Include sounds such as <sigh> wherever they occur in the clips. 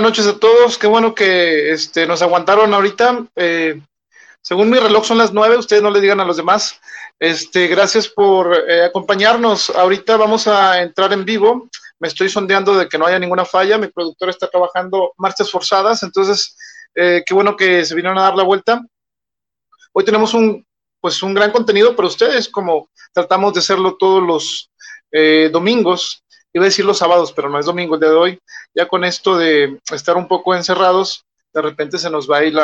Buenas noches a todos. Qué bueno que este, nos aguantaron ahorita. Eh, según mi reloj son las nueve. Ustedes no le digan a los demás. Este, gracias por eh, acompañarnos. Ahorita vamos a entrar en vivo. Me estoy sondeando de que no haya ninguna falla. Mi productor está trabajando marchas forzadas. Entonces, eh, qué bueno que se vinieron a dar la vuelta. Hoy tenemos un, pues, un gran contenido para ustedes, como tratamos de hacerlo todos los domingos iba a decir los sábados, pero no es domingo el día de hoy, ya con esto de estar un poco encerrados, de repente se nos va a ir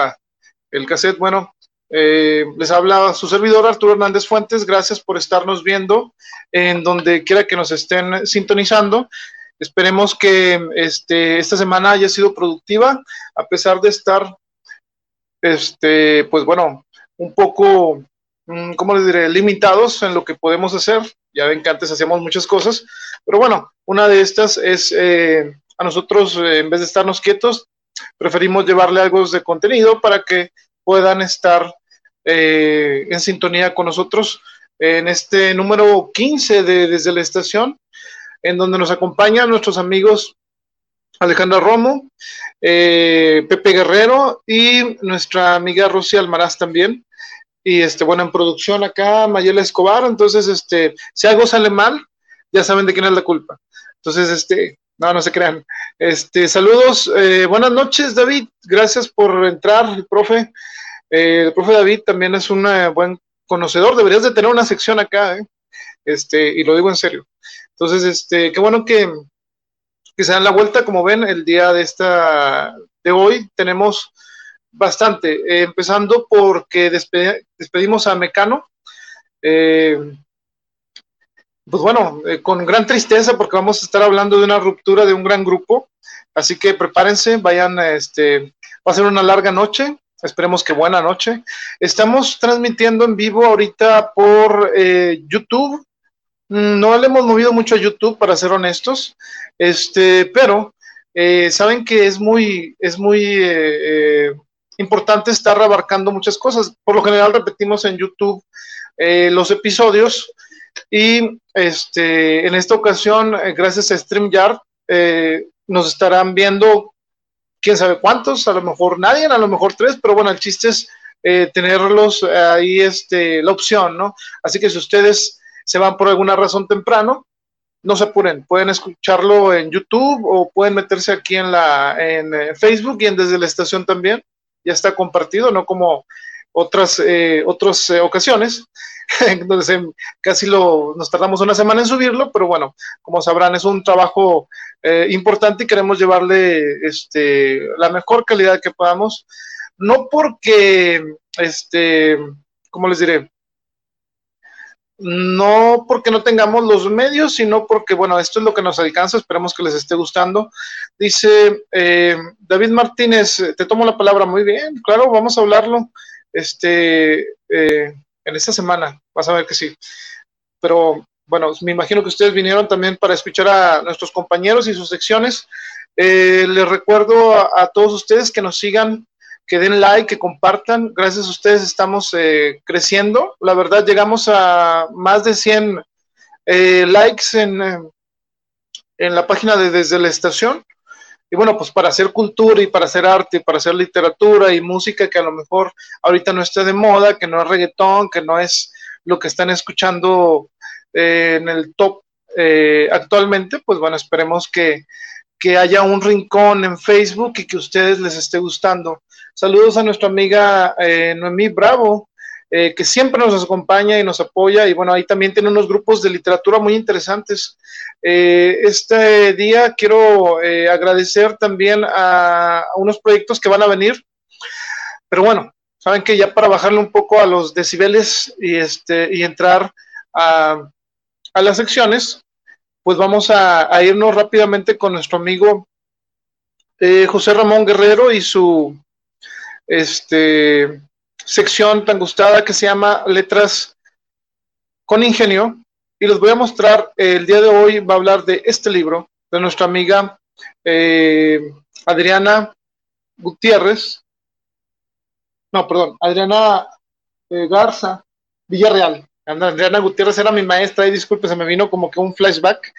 el cassette. Bueno, eh, les habla su servidor Arturo Hernández Fuentes, gracias por estarnos viendo en donde quiera que nos estén sintonizando. Esperemos que este, esta semana haya sido productiva, a pesar de estar, este, pues bueno, un poco, mm, ¿cómo les diré?, limitados en lo que podemos hacer. Ya ven que antes hacíamos muchas cosas, pero bueno, una de estas es eh, a nosotros, eh, en vez de estarnos quietos, preferimos llevarle algo de contenido para que puedan estar eh, en sintonía con nosotros en este número 15 de Desde la Estación, en donde nos acompañan nuestros amigos Alejandra Romo, Pepe Guerrero y nuestra amiga Rosy Almaraz también. Y este, bueno, en producción acá, Mayela Escobar. Entonces, este, si algo sale mal, ya saben de quién es la culpa. Entonces, este, no, no se crean. Este, saludos, eh, buenas noches, David. Gracias por entrar, profe. Eh, el profe David también es un eh, buen conocedor. Deberías de tener una sección acá, Este, y lo digo en serio. Entonces, este, qué bueno que, que se dan la vuelta. Como ven, el día de esta de hoy tenemos bastante. empezando porque despedimos a Mecano. Eh, pues bueno, eh, con gran tristeza porque vamos a estar hablando de una ruptura de un gran grupo. Así que prepárense, vayan, este, va a ser una larga noche. Esperemos que buena noche. Estamos transmitiendo en vivo ahorita por eh, YouTube. Mm, no le hemos movido mucho a YouTube, para ser honestos. Este, pero eh, saben que es muy, es muy importante estar abarcando muchas cosas. Por lo general repetimos en YouTube los episodios y este, en esta ocasión, eh, gracias a StreamYard, eh, nos estarán viendo quién sabe cuántos, a lo mejor nadie, a lo mejor tres, pero bueno, el chiste es eh, tenerlos ahí, este, la opción, ¿no? Así que si ustedes se van por alguna razón temprano, no se apuren, pueden escucharlo en YouTube o pueden meterse aquí en la en Facebook y en desde la estación también. Ya está compartido, no como otras otras ocasiones. <laughs> Entonces, casi lo, nos tardamos una semana en subirlo, pero bueno, como sabrán, es un trabajo eh, importante y queremos llevarle este, la mejor calidad que podamos. No porque, este, ¿cómo les diré? No porque no tengamos los medios, sino porque, bueno, esto es lo que nos alcanza, esperemos que les esté gustando. Dice eh, David Martínez, te tomo la palabra muy bien, claro, vamos a hablarlo. Este, eh, en esta semana, vas a ver que sí. Pero bueno, me imagino que ustedes vinieron también para escuchar a nuestros compañeros y sus secciones. Eh, les recuerdo a, todos ustedes que nos sigan, que den like, que compartan. Gracias a ustedes estamos eh, creciendo. La verdad, llegamos a más de 100 eh, likes en, en la página de Desde la Estación. Y bueno, pues para hacer cultura y para hacer arte, y para hacer literatura y música que a lo mejor ahorita no esté de moda, que no es reggaetón, que no es lo que están escuchando eh, en el top eh, actualmente, pues bueno, esperemos que, que haya un rincón en Facebook y que a ustedes les esté gustando. Saludos a nuestra amiga eh, Noemí Bravo, eh, que siempre nos acompaña y nos apoya. Y bueno, ahí también tiene unos grupos de literatura muy interesantes. Eh, este día quiero eh, agradecer también a, unos proyectos que van a venir. Pero bueno, saben que ya para bajarle un poco a los decibeles y, este, y entrar a, a las secciones, pues vamos a, a, irnos rápidamente con nuestro amigo José Ramón Guerrero y su este sección tan gustada que se llama Letras con Ingenio. Y les voy a mostrar, el día de hoy va a hablar de este libro de nuestra amiga eh, Adriana Gutiérrez. No, perdón, Adriana eh, Garza Villarreal. Adriana Gutiérrez era mi maestra y disculpe, se me vino como que un flashback.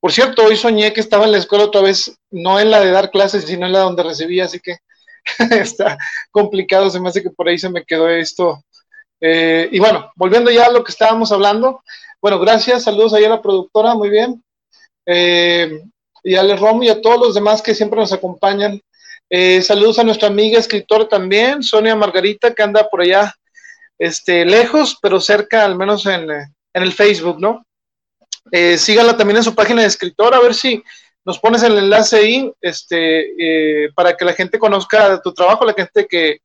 Por cierto, hoy soñé que estaba en la escuela otra vez, no en la de dar clases, sino en la donde recibía, así que <laughs> está complicado, se me hace que por ahí se me quedó esto. Eh, y bueno, volviendo ya a lo que estábamos hablando, bueno, gracias, saludos ahí a la productora, muy bien. Eh, y a Ale Rom y a todos los demás que siempre nos acompañan. Eh, saludos a nuestra amiga escritora también, Sonia Margarita, que anda por allá este, lejos, pero cerca, al menos en, en el Facebook, ¿no? Eh, síganla también en su página de escritor, a ver si nos pones el enlace ahí, este, eh, para que la gente conozca tu trabajo, la gente que,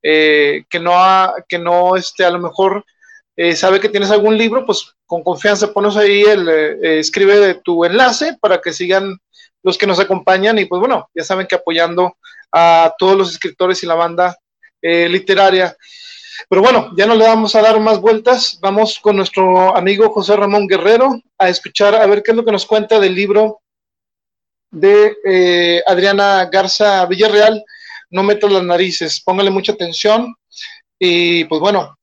eh, que no, ha, que no, este, a lo mejor eh, sabe que tienes algún libro, pues con confianza pones ahí el, eh, escribe tu enlace para que sigan los que nos acompañan y pues bueno, ya saben que apoyando a todos los escritores y la banda literaria. Pero bueno, ya no le vamos a dar más vueltas. Vamos con nuestro amigo José Ramón Guerrero a escuchar, a ver qué es lo que nos cuenta del libro de eh, Adriana Garza Villarreal, No meto las narices. Póngale mucha atención y pues bueno,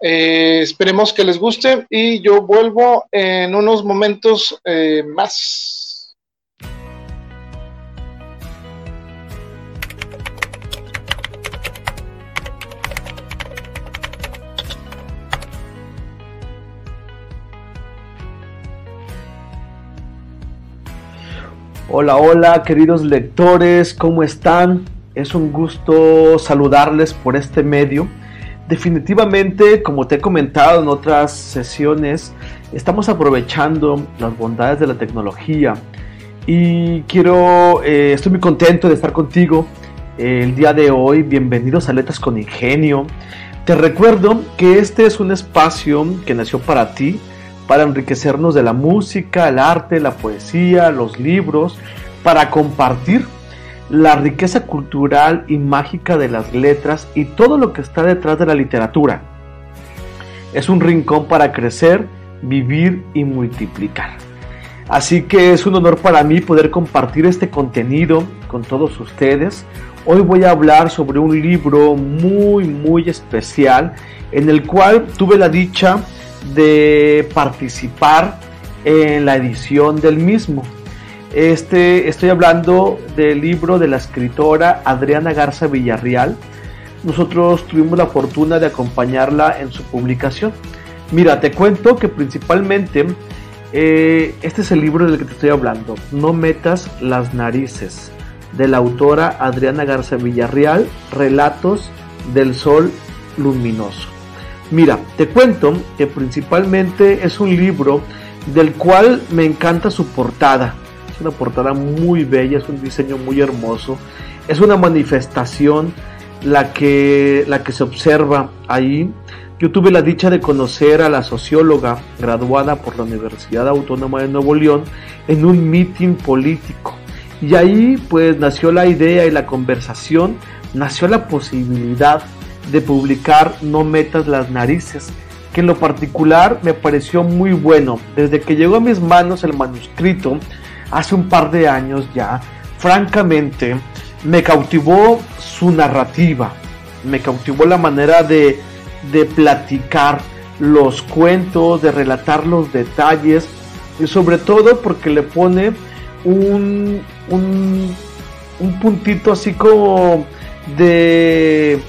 eh, esperemos que les guste y yo vuelvo en unos momentos eh, más. Hola, hola, queridos lectores, ¿cómo están? Es un gusto saludarles por este medio. Definitivamente, como te he comentado en otras sesiones, estamos aprovechando las bondades de la tecnología y quiero, eh, estoy muy contento de estar contigo eh, el día de hoy. Bienvenidos a Letras con Ingenio. Te recuerdo que este es un espacio que nació para ti, para enriquecernos de la música, el arte, la poesía, los libros, para compartir la riqueza cultural y mágica de las letras y todo lo que está detrás de la literatura. Es un rincón para crecer, vivir y multiplicar. Así que es un honor para mí poder compartir este contenido con todos ustedes. Hoy voy a hablar sobre un libro muy, muy especial en el cual tuve la dicha de participar en la edición del mismo. Este, estoy hablando del libro de la escritora Adriana Garza Villarreal. Nosotros tuvimos la fortuna de acompañarla en su publicación. Mira, te cuento que principalmente eh, este es el libro del que te estoy hablando. No metas las narices, de la autora Adriana Garza Villarreal, Relatos del Sol Luminoso. Mira, te cuento que principalmente es un libro del cual me encanta su portada. Es una portada muy bella, es un diseño muy hermoso. Es una manifestación la que, la que se observa ahí. Yo tuve la dicha de conocer a la socióloga graduada por la Universidad Autónoma de Nuevo León en un mitin político. Y ahí pues nació la idea y la conversación, nació la posibilidad de publicar No metas las narices, que en lo particular me pareció muy bueno. Desde que llegó a mis manos el manuscrito, hace un par de años ya, francamente, me cautivó su narrativa, me cautivó la manera de, de platicar los cuentos, de relatar los detalles, y sobre todo porque le pone un, un, un puntito así como de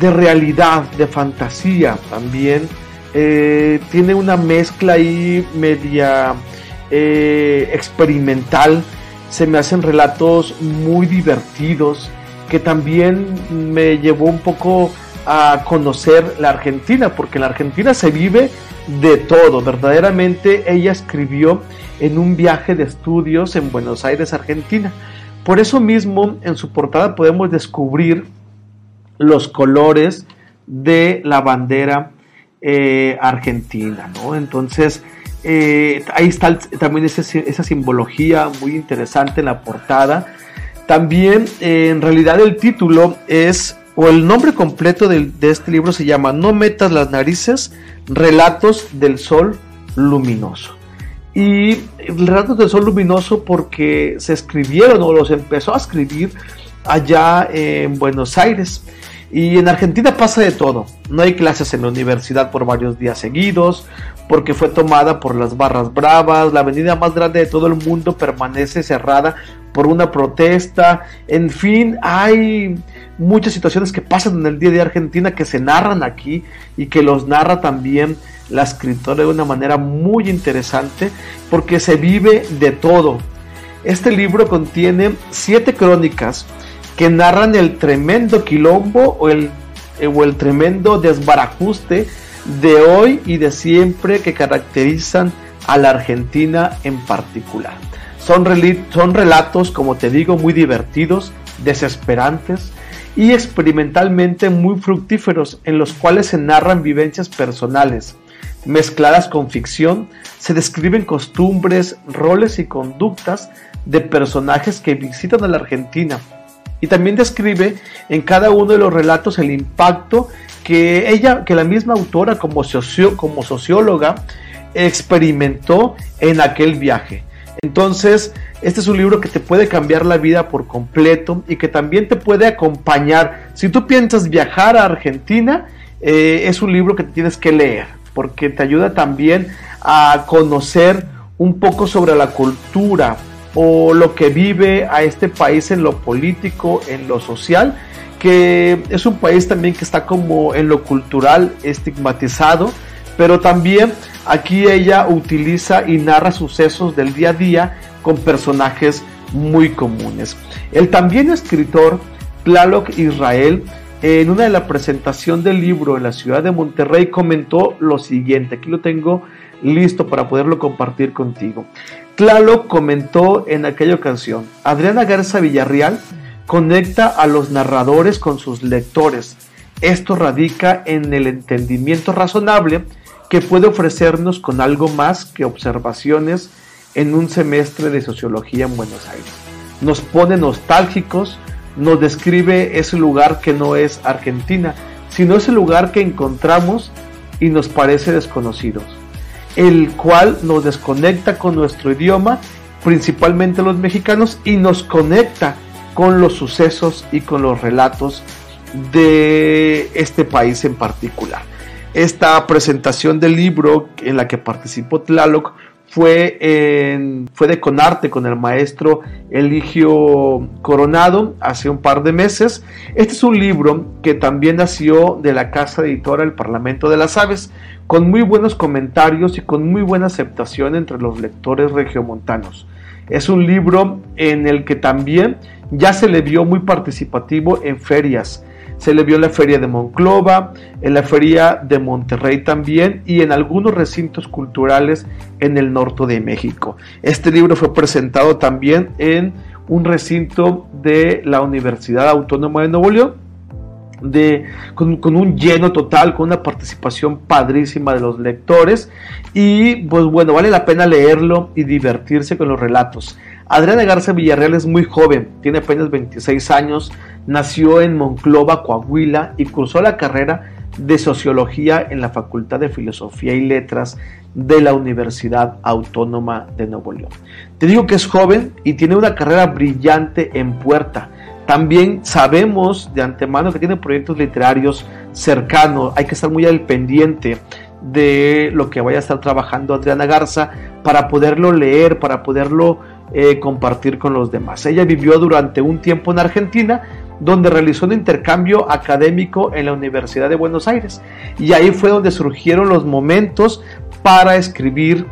de realidad, de fantasía también. Eh, tiene una mezcla ahí media eh, experimental. Se me hacen relatos muy divertidos que también me llevó un poco a conocer la Argentina, porque en la Argentina se vive de todo. Verdaderamente ella escribió en un viaje de estudios en Buenos Aires, Argentina. Por eso mismo en su portada podemos descubrir los colores de la bandera eh, argentina, ¿no? Entonces, eh, ahí está también esa simbología muy interesante en la portada. También, eh, en realidad, el título es, o el nombre completo de, de este libro se llama No metas las narices, Relatos del Sol Luminoso. Y Relatos del Sol Luminoso porque se escribieron o los empezó a escribir allá en Buenos Aires. Y en Argentina pasa de todo. No hay clases en la universidad por varios días seguidos, porque fue tomada por las barras bravas, la avenida más grande de todo el mundo permanece cerrada por una protesta, en fin, hay muchas situaciones que pasan en el día de Argentina que se narran aquí y que los narra también la escritora de una manera muy interesante porque se vive de todo. Este libro contiene siete crónicas que narran el tremendo quilombo o el, o el tremendo desbarajuste de hoy y de siempre que caracterizan a la Argentina en particular. Son, son relatos, como te digo, muy divertidos, desesperantes y experimentalmente muy fructíferos en los cuales se narran vivencias personales. Mezcladas con ficción, se describen costumbres, roles y conductas de personajes que visitan a la Argentina. Y también describe en cada uno de los relatos el impacto que ella, que la misma autora como, socióloga experimentó en aquel viaje. Entonces, este es un libro que te puede cambiar la vida por completo y que también te puede acompañar. Si tú piensas viajar a Argentina, eh, es un libro que tienes que leer porque te ayuda también a conocer un poco sobre la cultura o lo que vive a este país en lo político, en lo social que es un país también que está como en lo cultural estigmatizado, pero también aquí ella utiliza y narra sucesos del día a día con personajes muy comunes. El también escritor Tlaloc Israel, en una de la presentación del libro en la ciudad de Monterrey, comentó lo siguiente, aquí lo tengo listo para poderlo compartir contigo. Tlaloc comentó en aquella ocasión, Adriana Garza Villarreal conecta a los narradores con sus lectores. Esto radica en el entendimiento razonable que puede ofrecernos con algo más que observaciones en un semestre de sociología en Buenos Aires. Nos pone nostálgicos, nos describe ese lugar que no es Argentina, sino ese lugar que encontramos y nos parece desconocidos, el cual nos desconecta con nuestro idioma, principalmente los mexicanos, y nos conecta con los sucesos y con los relatos de este país en particular. Esta presentación del libro en la que participó Tlaloc fue, en, fue de Conarte con el maestro Eligio Coronado hace un par de meses. Este es un libro que también nació de la casa editora El Parlamento de las Aves, con muy buenos comentarios y con muy buena aceptación entre los lectores regiomontanos. Es un libro en el que también ya se le vio muy participativo en ferias. Se le vio en la feria de Monclova, en la feria de Monterrey también y en algunos recintos culturales en el norte de México. Este libro fue presentado también en un recinto de la Universidad Autónoma de Nuevo León. De, con, un lleno total, con una participación padrísima de los lectores y pues bueno, vale la pena leerlo y divertirse con los relatos. Adriana Garza Villarreal es muy joven, tiene apenas 26 años, nació en Monclova, Coahuila y cursó la carrera de Sociología en la Facultad de Filosofía y Letras de la Universidad Autónoma de Nuevo León. Te digo que es joven y tiene una carrera brillante en puerta. También sabemos de antemano que tiene proyectos literarios cercanos, hay que estar muy al pendiente de lo que vaya a estar trabajando Adriana Garza para poderlo leer, para poderlo eh, compartir con los demás. Ella vivió durante un tiempo en Argentina, donde realizó un intercambio académico en la Universidad de Buenos Aires. Y ahí fue donde surgieron los momentos para escribir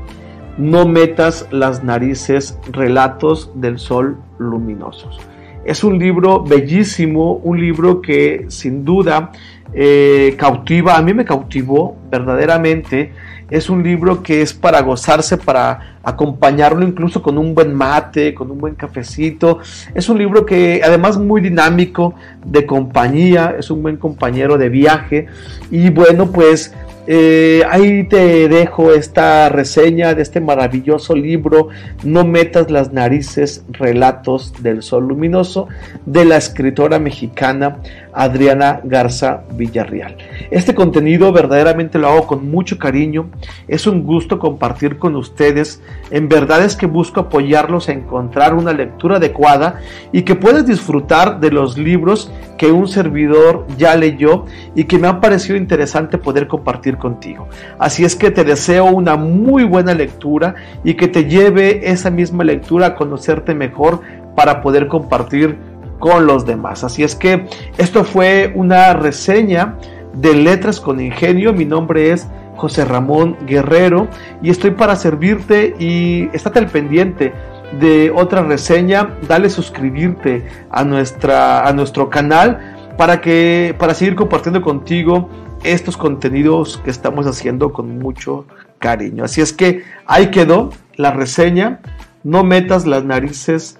No metas las narices, relatos del sol luminosos. Es un libro bellísimo, un libro que sin duda eh, cautiva, a mí me cautivó verdaderamente es un libro que es para gozarse, para acompañarlo incluso con un buen mate, con un buen cafecito. Es un libro que además muy dinámico, de compañía, es un buen compañero de viaje. Y bueno, pues eh, ahí te dejo esta reseña de este maravilloso libro, No metas las narices, relatos del sol luminoso, de la escritora mexicana Adriana Garza Villarreal. Este contenido verdaderamente lo hago con mucho cariño, es un gusto compartir con ustedes, en verdad es que busco apoyarlos a encontrar una lectura adecuada y que puedas disfrutar de los libros que un servidor ya leyó y que me ha parecido interesante poder compartir contigo. Así es que te deseo una muy buena lectura y que te lleve esa misma lectura a conocerte mejor para poder compartir con los demás. Así es que esto fue una reseña de Letras con Ingenio. Mi nombre es José Ramón Guerrero y estoy para servirte y estate al pendiente de otra reseña, dale suscribirte a, nuestra, a nuestro canal para, que, para seguir compartiendo contigo estos contenidos que estamos haciendo con mucho cariño. Así es que ahí quedó la reseña. No metas las narices.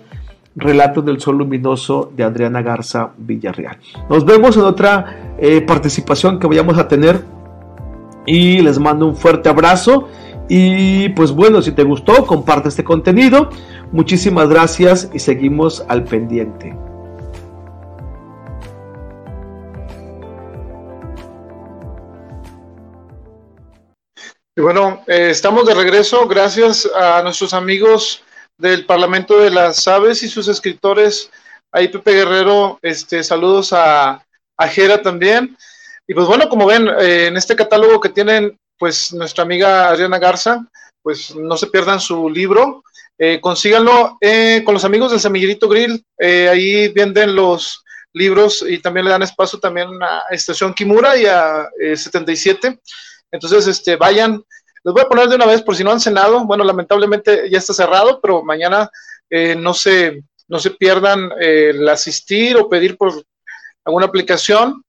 Relatos del Sol Luminoso de Adriana Garza Villarreal. Nos vemos en otra eh, participación que vayamos a tener y les mando un fuerte abrazo y pues bueno, si te gustó, comparte este contenido. Muchísimas gracias y seguimos al pendiente. Y bueno, eh, estamos de regreso gracias a nuestros amigos del Parlamento de las Aves y sus escritores. Ahí Pepe Guerrero, este, saludos a, a Jera también. Y pues bueno, como ven, eh, en este catálogo que tienen pues nuestra amiga Adriana Garza, pues no se pierdan su libro, eh, consíganlo eh, con los amigos del Semillerito Grill, eh, ahí venden los libros y también le dan espacio también a Estación Kimura y a 77, entonces este, vayan, les voy a poner de una vez por si no han cenado, bueno, lamentablemente ya está cerrado, pero mañana no, se, no se pierdan el asistir o pedir por alguna aplicación,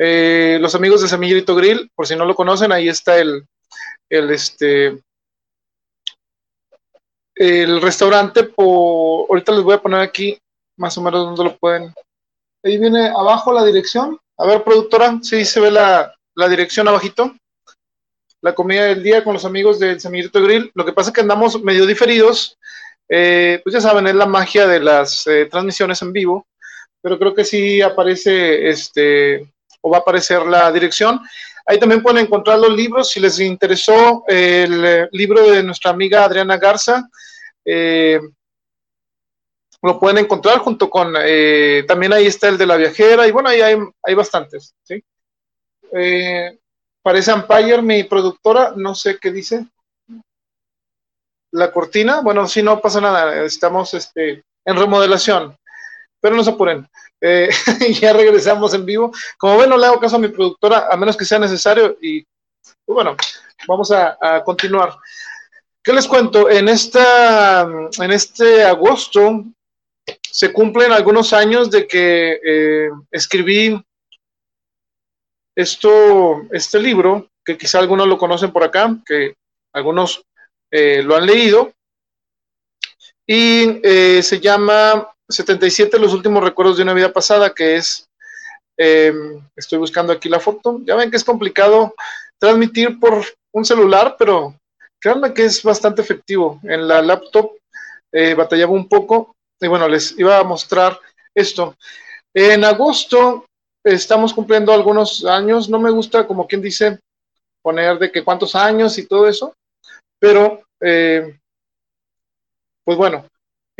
eh, los amigos de Semillerito Grill, por si no lo conocen, ahí está el, el, este, el restaurante. Por, ahorita les voy a poner aquí más o menos donde lo pueden. Ahí viene abajo la dirección. A ver, productora, sí se ve la, la dirección abajito. La comida del día con los amigos del Semillerito Grill. Lo que pasa es que andamos medio diferidos. Eh, pues ya saben, es la magia de las eh, transmisiones en vivo. Pero creo que sí aparece este o va a aparecer la dirección. Ahí también pueden encontrar los libros. Si les interesó el eh, libro de nuestra amiga Adriana Garza, lo pueden encontrar junto con, también ahí está el de la viajera, y bueno, ahí hay, hay bastantes. ¿sí? Parece Empire, mi productora, no sé qué dice. La cortina, bueno, si no pasa nada, estamos este, en remodelación, pero no se apuren. Eh, <laughs> ya regresamos en vivo. Como ven, no le hago caso a mi productora, a menos que sea necesario. Y pues bueno, vamos a, continuar. ¿Qué les cuento? En, esta, en este agosto se cumplen algunos años de que eh, escribí esto, este libro, que quizá algunos lo conocen por acá, que algunos eh, lo han leído, y se llama 77, los últimos recuerdos de una vida pasada, que es, eh, estoy buscando aquí la foto, ya ven que es complicado transmitir por un celular, pero créanme que es bastante efectivo. En la laptop eh, batallaba un poco y bueno, les iba a mostrar esto. En agosto estamos cumpliendo algunos años, no me gusta como quien dice poner de que cuántos años y todo eso, pero eh, pues bueno,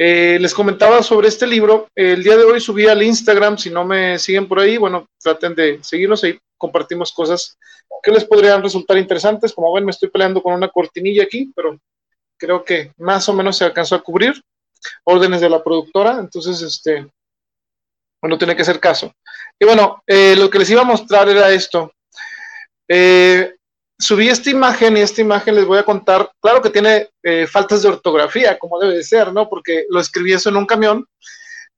eh, les comentaba sobre este libro. El día de hoy subí al Instagram. Si no me siguen por ahí, bueno, traten de seguirnos. Ahí compartimos cosas que les podrían resultar interesantes. Como ven, me estoy peleando con una cortinilla aquí, pero creo que más o menos se alcanzó a cubrir. Órdenes de la productora. Entonces, este, bueno, tiene que hacer caso. Y bueno, eh, lo que les iba a mostrar era esto. Eh, subí esta imagen y esta imagen les voy a contar, claro que tiene eh, faltas de ortografía, como debe de ser, ¿no? Porque lo escribí eso en un camión.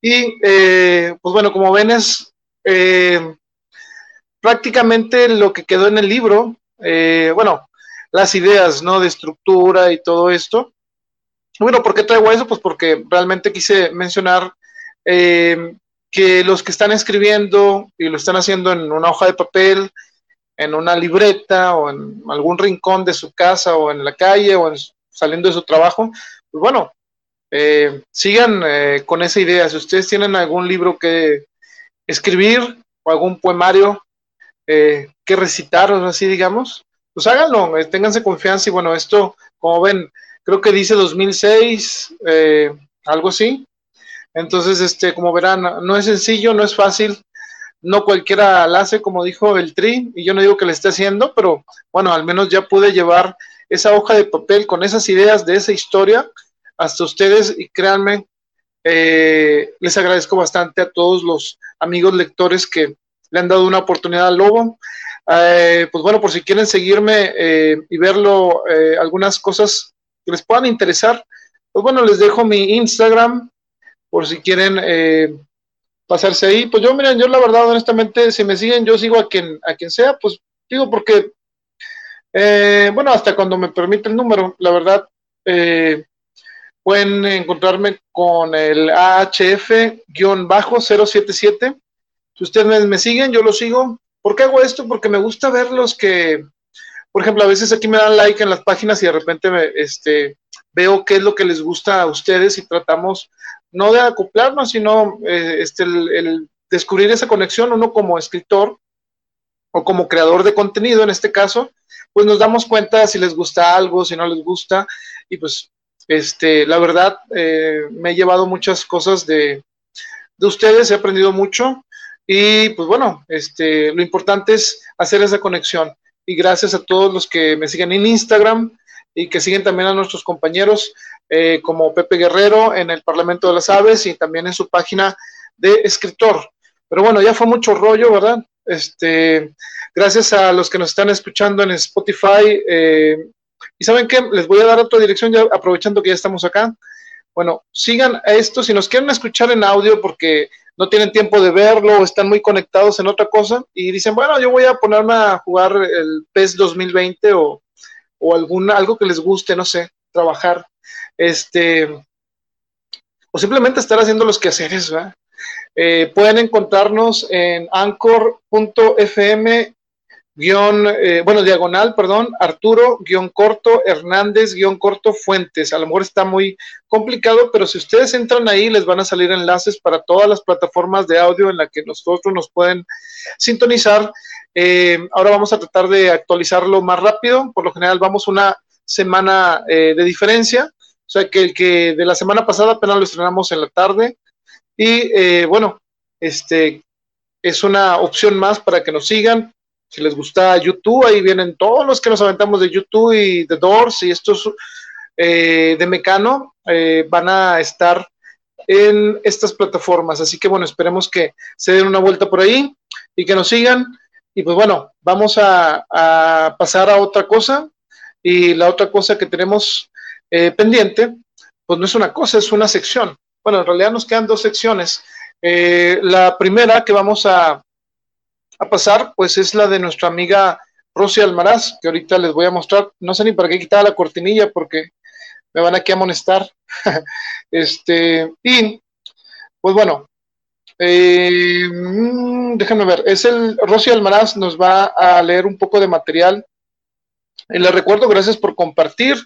Y pues bueno, como ven es prácticamente lo que quedó en el libro, bueno, las ideas, ¿no? De estructura y todo esto. Bueno, ¿por qué traigo eso? Pues porque realmente quise mencionar que los que están escribiendo y lo están haciendo en una hoja de papel, en una libreta o en algún rincón de su casa o en la calle o saliendo de su trabajo, pues bueno, eh, sigan eh, con esa idea. Si ustedes tienen algún libro que escribir o algún poemario eh, que recitar o así, digamos, pues háganlo, ténganse confianza y bueno, esto, como ven, creo que dice 2006, algo así. Entonces, este, como verán, no es sencillo, no es fácil, no cualquiera la hace, como dijo el Tri, y yo no digo que le esté haciendo, pero bueno, al menos ya pude llevar esa hoja de papel con esas ideas de esa historia hasta ustedes y créanme, eh, les agradezco bastante a todos los amigos lectores que le han dado una oportunidad al Lobo. Eh, pues bueno, por si quieren seguirme eh, y verlo, algunas cosas que les puedan interesar, pues bueno, les dejo mi Instagram por si quieren pasarse ahí. Pues yo, miren, yo la verdad, honestamente, si me siguen, yo sigo a quien, a quien sea, pues digo porque, bueno, hasta cuando me permite el número, la verdad, pueden encontrarme con el AHF-077 si ustedes me, siguen, yo lo sigo. ¿Por qué hago esto? Porque me gusta ver los que, por ejemplo, a veces aquí me dan like en las páginas y de repente me, este, veo qué es lo que les gusta a ustedes y tratamos no de acoplarnos, sino eh, este, el, descubrir esa conexión, uno como escritor o como creador de contenido en este caso, pues nos damos cuenta si les gusta algo, si no les gusta, y pues este, la verdad eh, me he llevado muchas cosas de, de ustedes, he aprendido mucho y pues bueno, este, lo importante es hacer esa conexión. Y gracias a todos los que me siguen en Instagram y que siguen también a nuestros compañeros eh, como Pepe Guerrero en el Parlamento de las Aves y también en su página de escritor. Pero bueno, ya fue mucho rollo, ¿verdad? Este, gracias a los que nos están escuchando en Spotify. Eh, y saben qué, les voy a dar otra dirección ya aprovechando que ya estamos acá. Bueno, sigan a esto, si nos quieren escuchar en audio porque no tienen tiempo de verlo o están muy conectados en otra cosa y dicen, bueno, yo voy a ponerme a jugar el PES 2020 o, o alguna, algo que les guste, no sé, trabajar, este, o simplemente estar haciendo los quehaceres, ¿verdad? Eh, pueden encontrarnos en anchor.fm guion, eh, diagonal, perdón, Arturo, guion corto, Hernández, guion corto, Fuentes. A lo mejor está muy complicado, pero si ustedes entran ahí, les van a salir enlaces para todas las plataformas de audio en las que nosotros nos pueden sintonizar. Eh, ahora vamos a tratar de actualizarlo más rápido. Por lo general, vamos una semana de diferencia. O sea, que el que de la semana pasada apenas lo estrenamos en la tarde. Y bueno, este es una opción más para que nos sigan si les gusta YouTube, ahí vienen todos los que nos aventamos de YouTube y de Doors y estos eh, de Mecano eh, van a estar en estas plataformas. Así que bueno, esperemos que se den una vuelta por ahí y que nos sigan. Y pues bueno, vamos a, pasar a otra cosa. Y la otra cosa que tenemos eh, pendiente, pues no es una cosa, es una sección. Bueno, en realidad nos quedan dos secciones. la primera que vamos a, a pasar, pues es la de nuestra amiga Rosy Almaraz, que ahorita les voy a mostrar. No sé ni para qué quitar la cortinilla porque me van aquí a amonestar. <laughs> este, y, pues bueno, eh, mm, déjenme ver, es el Rosy Almaraz, nos va a leer un poco de material. Y les recuerdo, gracias por compartir,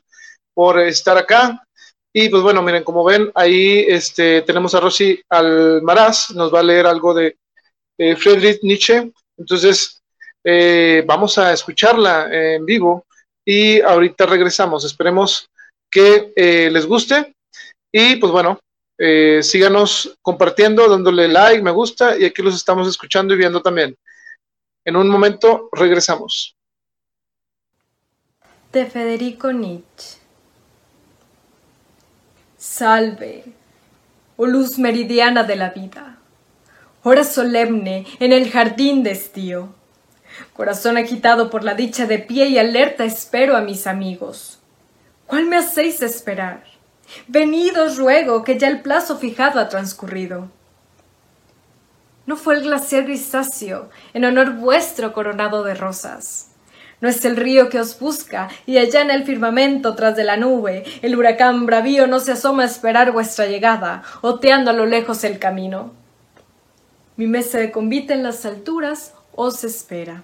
por estar acá. Y pues bueno, miren, como ven, ahí este, tenemos a Rosy Almaraz, nos va a leer algo de eh, Friedrich Nietzsche, entonces, eh, vamos a escucharla en vivo y ahorita regresamos. Esperemos que eh, les guste y pues bueno, eh, síganos compartiendo, dándole like, me gusta y aquí los estamos escuchando y viendo también. En un momento regresamos. De Federico Nietzsche. Salve, oh luz meridiana de la vida hora solemne en el jardín de estío. Corazón agitado por la dicha de pie y alerta espero a mis amigos. ¿Cuál me hacéis esperar? Venid os ruego que ya el plazo fijado ha transcurrido. No fue el glaciar grisáceo, en honor vuestro coronado de rosas. No es el río que os busca, y allá en el firmamento tras de la nube, el huracán bravío no se asoma a esperar vuestra llegada, oteando a lo lejos el camino. Mi mesa de convite en las alturas os espera.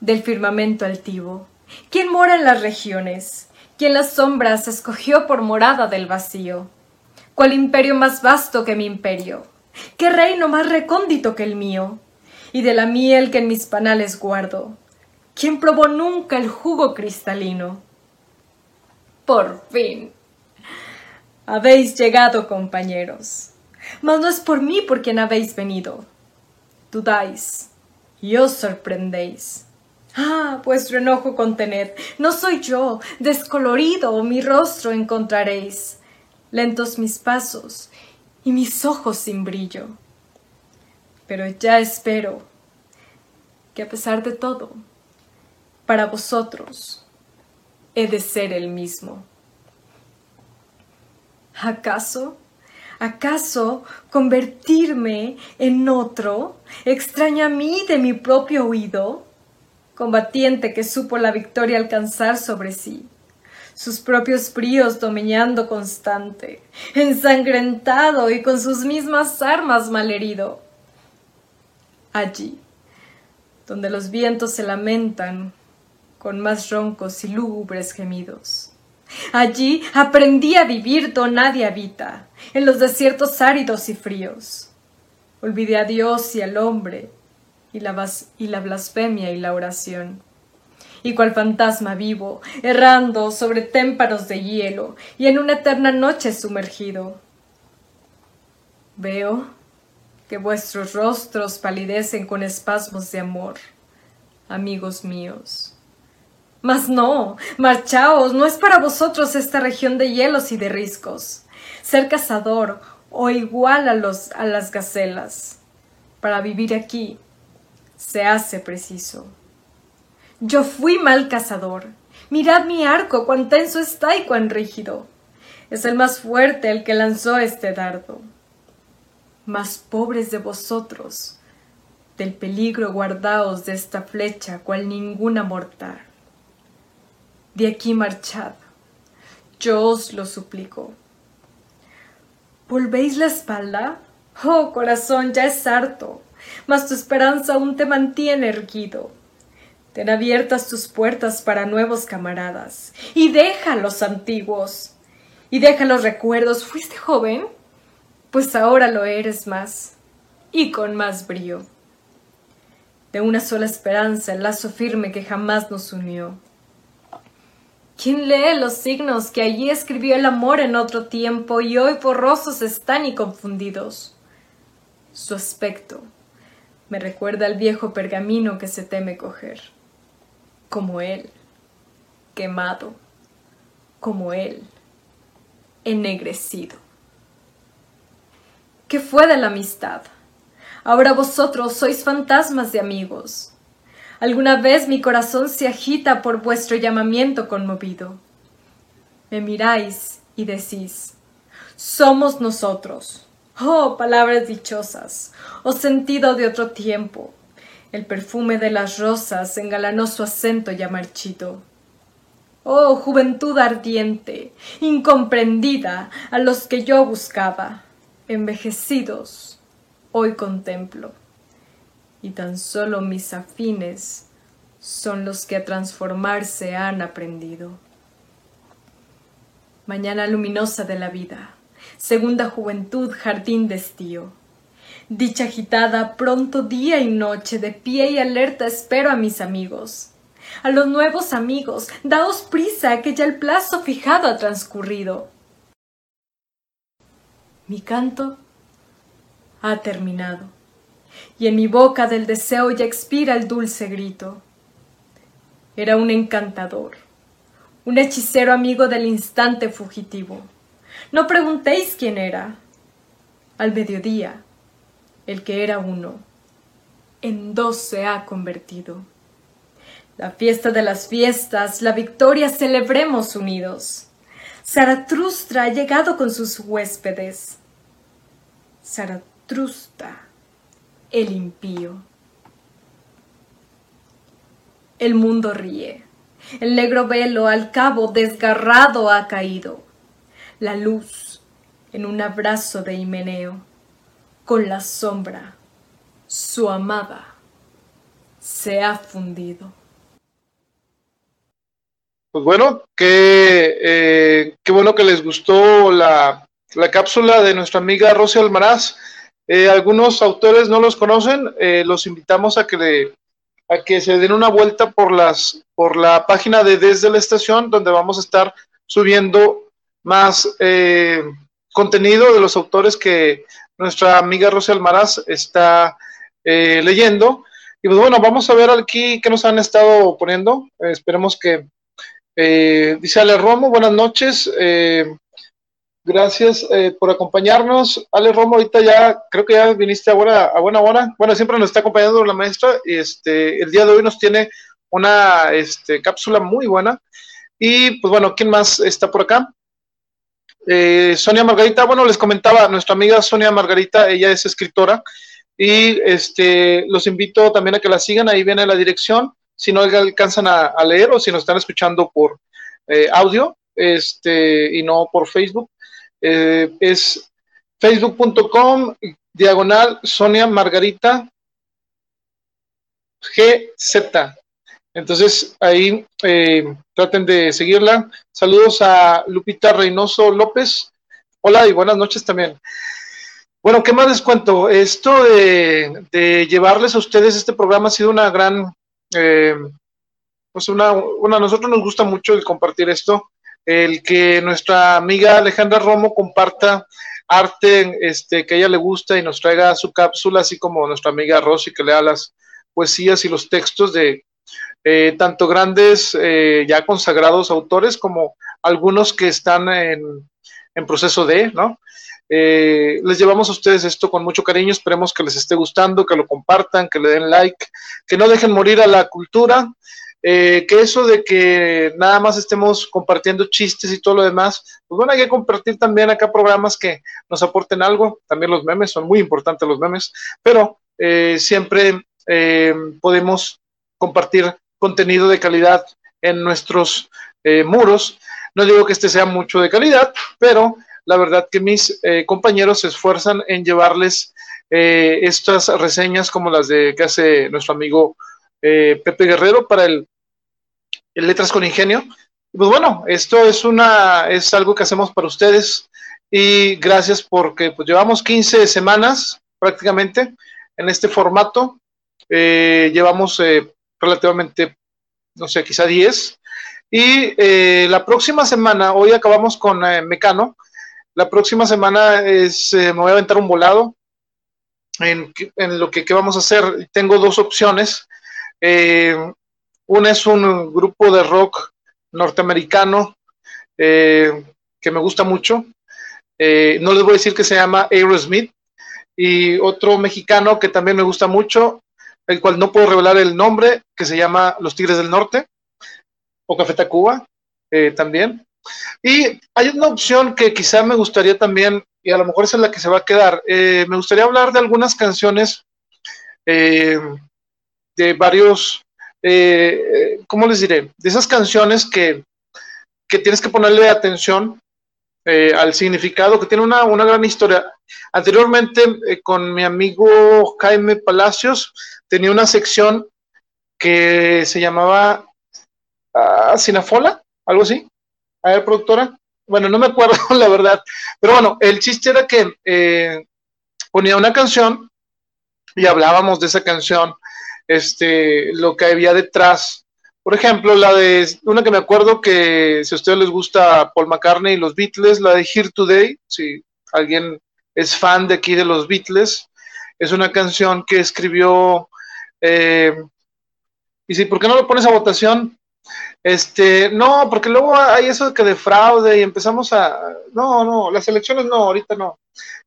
Del firmamento altivo, ¿quién mora en las regiones? ¿Quién las sombras escogió por morada del vacío? ¿Cuál imperio más vasto que mi imperio? ¿Qué reino más recóndito que el mío? Y de la miel que en mis panales guardo, ¿quién probó nunca el jugo cristalino? Por fin. Habéis llegado, compañeros mas no es por mí por quien habéis venido. dudáis y os sorprendéis. Ah, vuestro enojo contened, no soy yo, descolorido mi rostro encontraréis, lentos mis pasos y mis ojos sin brillo. Pero ya espero que a pesar de todo, para vosotros he de ser el mismo. ¿Acaso? ¿Acaso convertirme en otro extraña a mí de mi propio oído? Combatiente que supo la victoria alcanzar sobre sí, sus propios bríos dominando constante, ensangrentado y con sus mismas armas malherido. Allí, donde los vientos se lamentan con más roncos y lúgubres gemidos Allí aprendí a vivir donde nadie habita, en los desiertos áridos y fríos. Olvidé a Dios y al hombre, y la, y la blasfemia y la oración. Y cual fantasma vivo, errando sobre témpanos de hielo y en una eterna noche sumergido. Veo que vuestros rostros palidecen con espasmos de amor, amigos míos mas no, marchaos, no es para vosotros esta región de hielos y de riscos. Ser cazador o igual a, los, a las gacelas. Para vivir aquí se hace preciso. Yo fui mal cazador. Mirad mi arco, cuán tenso está y cuán rígido. Es el más fuerte el que lanzó este dardo. Más pobres de vosotros, del peligro guardaos de esta flecha, cual ninguna mortal de aquí marchad. Yo os lo suplico. ¿Volvéis la espalda? Oh, corazón, ya es harto, mas tu esperanza aún te mantiene erguido. Ten abiertas tus puertas para nuevos camaradas, y deja los antiguos, y deja los recuerdos. ¿Fuiste joven? Pues ahora lo eres más, y con más brío. De una sola esperanza el lazo firme que jamás nos unió ¿Quién lee los signos que allí escribió el amor en otro tiempo y hoy borrosos están y confundidos? Su aspecto me recuerda al viejo pergamino que se teme coger. Como él, quemado, como él, ennegrecido. ¿Qué fue de la amistad? Ahora vosotros sois fantasmas de amigos Alguna vez mi corazón se agita por vuestro llamamiento conmovido. Me miráis y decís, somos nosotros. Oh, palabras dichosas, oh sentido de otro tiempo. El perfume de las rosas engalanó su acento ya marchito. Oh, juventud ardiente, incomprendida a los que yo buscaba, envejecidos, hoy contemplo y tan solo mis afines son los que a transformarse han aprendido. Mañana luminosa de la vida, segunda juventud, jardín de estío. Dicha agitada, pronto día y noche, de pie y alerta espero a mis amigos. A los nuevos amigos, daos prisa, que ya el plazo fijado ha transcurrido. Mi canto ha terminado y en mi boca del deseo ya expira el dulce grito. Era un encantador, un hechicero amigo del instante fugitivo. No preguntéis quién era. Al mediodía, el que era uno, en dos se ha convertido. La fiesta de las fiestas, la victoria celebremos unidos. Zaratustra ha llegado con sus huéspedes. Zaratustra el impío. El mundo ríe. El negro velo al cabo desgarrado ha caído. La luz en un abrazo de Himeneo. Con la sombra, su amada, se ha fundido. Pues bueno, qué, eh, qué bueno que les gustó la, la cápsula de nuestra amiga Rosy Almaraz. Eh, algunos autores no los conocen, eh, los invitamos a que, a que se den una vuelta por, las, por la página de Desde la Estación, donde vamos a estar subiendo más eh, contenido de los autores que nuestra amiga Rosa Almaraz está eh, leyendo. Y pues bueno, vamos a ver aquí qué nos han estado poniendo. esperemos que... dice Ale Romo, buenas noches. Gracias por acompañarnos. Ale Romo, ahorita ya creo que ya viniste a buena, a buena hora. Bueno, siempre nos está acompañando la maestra este, el día de hoy nos tiene una este, cápsula muy buena. Y pues bueno, ¿quién más está por acá? Eh, Sonia Margarita, bueno, les comentaba, nuestra amiga Sonia Margarita, ella es escritora y este, los invito también a que la sigan, ahí viene la dirección, si no alcanzan a, leer o si nos están escuchando por eh, audio este, y no por Facebook, eh, es facebook.com diagonal Sonia Margarita GZ. Entonces ahí eh, traten de seguirla. Saludos a Lupita Reynoso López. Hola y buenas noches también. Bueno, ¿qué más les cuento? Esto de, llevarles a ustedes este programa ha sido una gran, eh, pues una, una, a nosotros nos gusta mucho el compartir esto, el que nuestra amiga Alejandra Romo comparta arte este, que a ella le gusta y nos traiga su cápsula, así como nuestra amiga Rosy que lea las poesías y los textos de eh, tanto grandes eh, ya consagrados autores como algunos que están en, proceso de, ¿no? Eh, les llevamos a ustedes esto con mucho cariño, esperemos que les esté gustando, que lo compartan, que le den like, que no dejen morir a la cultura, que eso de que nada más estemos compartiendo chistes y todo lo demás, pues bueno, hay que compartir también acá programas que nos aporten algo, también los memes, son muy importantes los memes, pero siempre podemos compartir contenido de calidad en nuestros eh, muros. No digo que este sea mucho de calidad, pero la verdad que mis eh, compañeros se esfuerzan en llevarles eh, estas reseñas como las de que hace nuestro amigo Pepe Guerrero para el, Letras con Ingenio. Pues bueno, esto es una es algo que hacemos para ustedes y gracias porque pues, llevamos 15 semanas prácticamente en este formato. llevamos relativamente, no sé, quizá 10. Y eh, la próxima semana, hoy acabamos con eh, Mecano, la próxima semana es, eh, me voy a aventar un volado en, lo que, vamos a hacer. Tengo dos opciones. Una es un grupo de rock norteamericano que me gusta mucho. no les voy a decir que se llama Aerosmith. Y otro mexicano que también me gusta mucho el cual no puedo revelar el nombre, que se llama Los Tigres del Norte, o Café Tacuba eh, también. Y hay una opción que quizá me gustaría también, y a lo mejor es la que se va a quedar, eh, me gustaría hablar de algunas canciones eh, de varios, ¿cómo les diré? De esas canciones que, que tienes que ponerle atención al significado, que tiene una, una gran historia. Anteriormente, con mi amigo Jaime Palacios, tenía una sección que se llamaba uh, Cinefola, algo así. A ver, productora. Bueno, no me acuerdo <laughs> la verdad. Pero bueno, el chiste era que eh, ponía una canción y hablábamos de esa canción, este, lo que había detrás. Por ejemplo, la de una que me acuerdo que si a ustedes les gusta Paul McCartney y los Beatles, la de Here Today, si alguien es fan de aquí de los Beatles, es una canción que escribió eh, y si, ¿por qué no lo pones a votación? Este, no, porque luego hay eso de que de fraude y empezamos a, no, no, las elecciones no, ahorita no.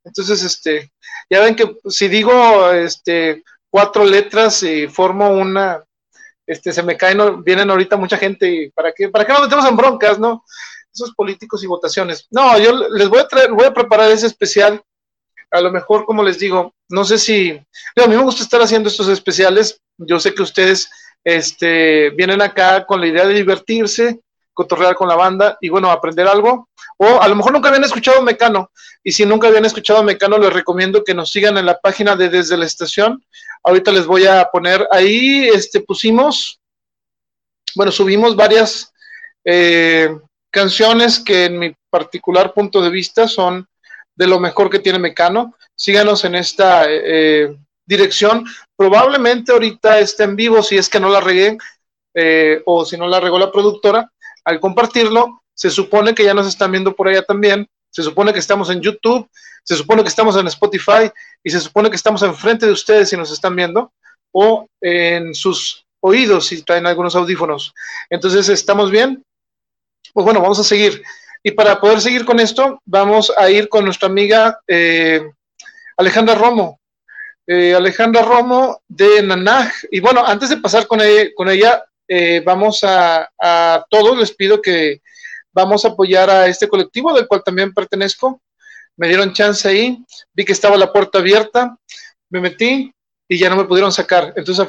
Entonces, este, ya ven que si digo, este, cuatro letras y formo una, este, se me caen, vienen ahorita mucha gente y para qué, para qué nos metemos en broncas, ¿no? Esos políticos y votaciones. No, yo les voy a traer, voy a preparar ese especial. A lo mejor, como les digo, no sé si, a mí me gusta estar haciendo estos especiales, yo sé que ustedes este, vienen acá con la idea de divertirse, cotorrear con la banda y bueno, aprender algo, o a lo mejor nunca habían escuchado Mecano, y si nunca habían escuchado Mecano, les recomiendo que nos sigan en la página de Desde la Estación, ahorita les voy a poner ahí, este, pusimos, bueno, subimos varias eh, canciones que en mi particular punto de vista son de lo mejor que tiene Mecano. Síganos en esta eh, dirección. Probablemente ahorita esté en vivo si es que no la regué eh, o si no la regó la productora. Al compartirlo, se supone que ya nos están viendo por allá también. Se supone que estamos en YouTube, se supone que estamos en Spotify y se supone que estamos enfrente de ustedes si nos están viendo o en sus oídos si traen algunos audífonos. Entonces, ¿estamos bien? Pues bueno, vamos a seguir. Y para poder seguir con esto, vamos a ir con nuestra amiga eh, Alejandra Romo. Eh, Alejandra Romo de Nanaj. Y bueno, antes de pasar con ella, con ella eh, vamos a, a, todos, les pido que vamos a apoyar a este colectivo del cual también pertenezco. Me dieron chance ahí, vi que estaba la puerta abierta, me metí y ya no me pudieron sacar. Entonces,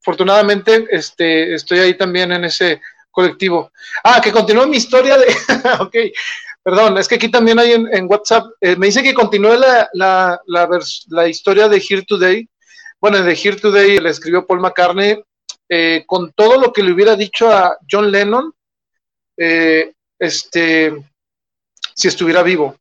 afortunadamente, este, estoy ahí también en ese colectivo. Ah, que continúe mi historia de... <laughs> ok, perdón, es que aquí también hay en, WhatsApp, eh, me dice que continúe la, la, la, historia de Here Today. Bueno, de Here Today le escribió Paul McCartney eh, con todo lo que le hubiera dicho a John Lennon, eh, este, si estuviera vivo.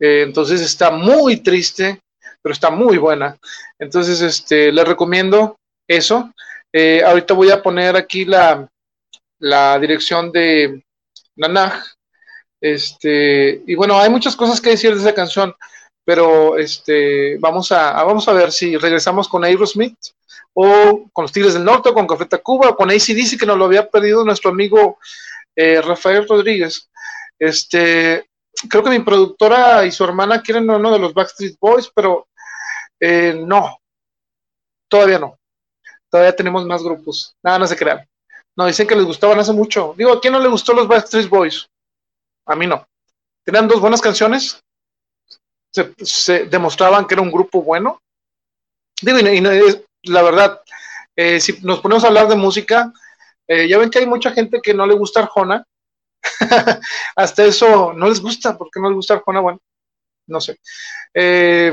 Entonces está muy triste, pero está muy buena. Entonces, este, les recomiendo eso. ahorita voy a poner aquí la, la dirección de Nanaj. Este, y bueno, hay muchas cosas que decir de esa canción, pero este, vamos, a, vamos a ver si regresamos con Aerosmith o con los Tigres del Norte, o con Café Tacuba, o con ACDC, que nos lo había pedido nuestro amigo eh, Rafael Rodríguez. Este, creo que mi productora y su hermana quieren uno de los Backstreet Boys, pero eh, no, todavía no. Todavía tenemos más grupos. Nada, no se crean. No, dicen que les gustaban hace mucho. Digo, ¿a quién no le gustó los Backstreet Boys? A mí no. Tenían dos buenas canciones. Se, demostraban que era un grupo bueno. Digo, y, la verdad, eh, si nos ponemos a hablar de música, eh, ya ven que hay mucha gente que no le gusta Arjona. <laughs> Hasta eso no les gusta. ¿Por qué no les gusta Arjona? Bueno, no sé. Eh,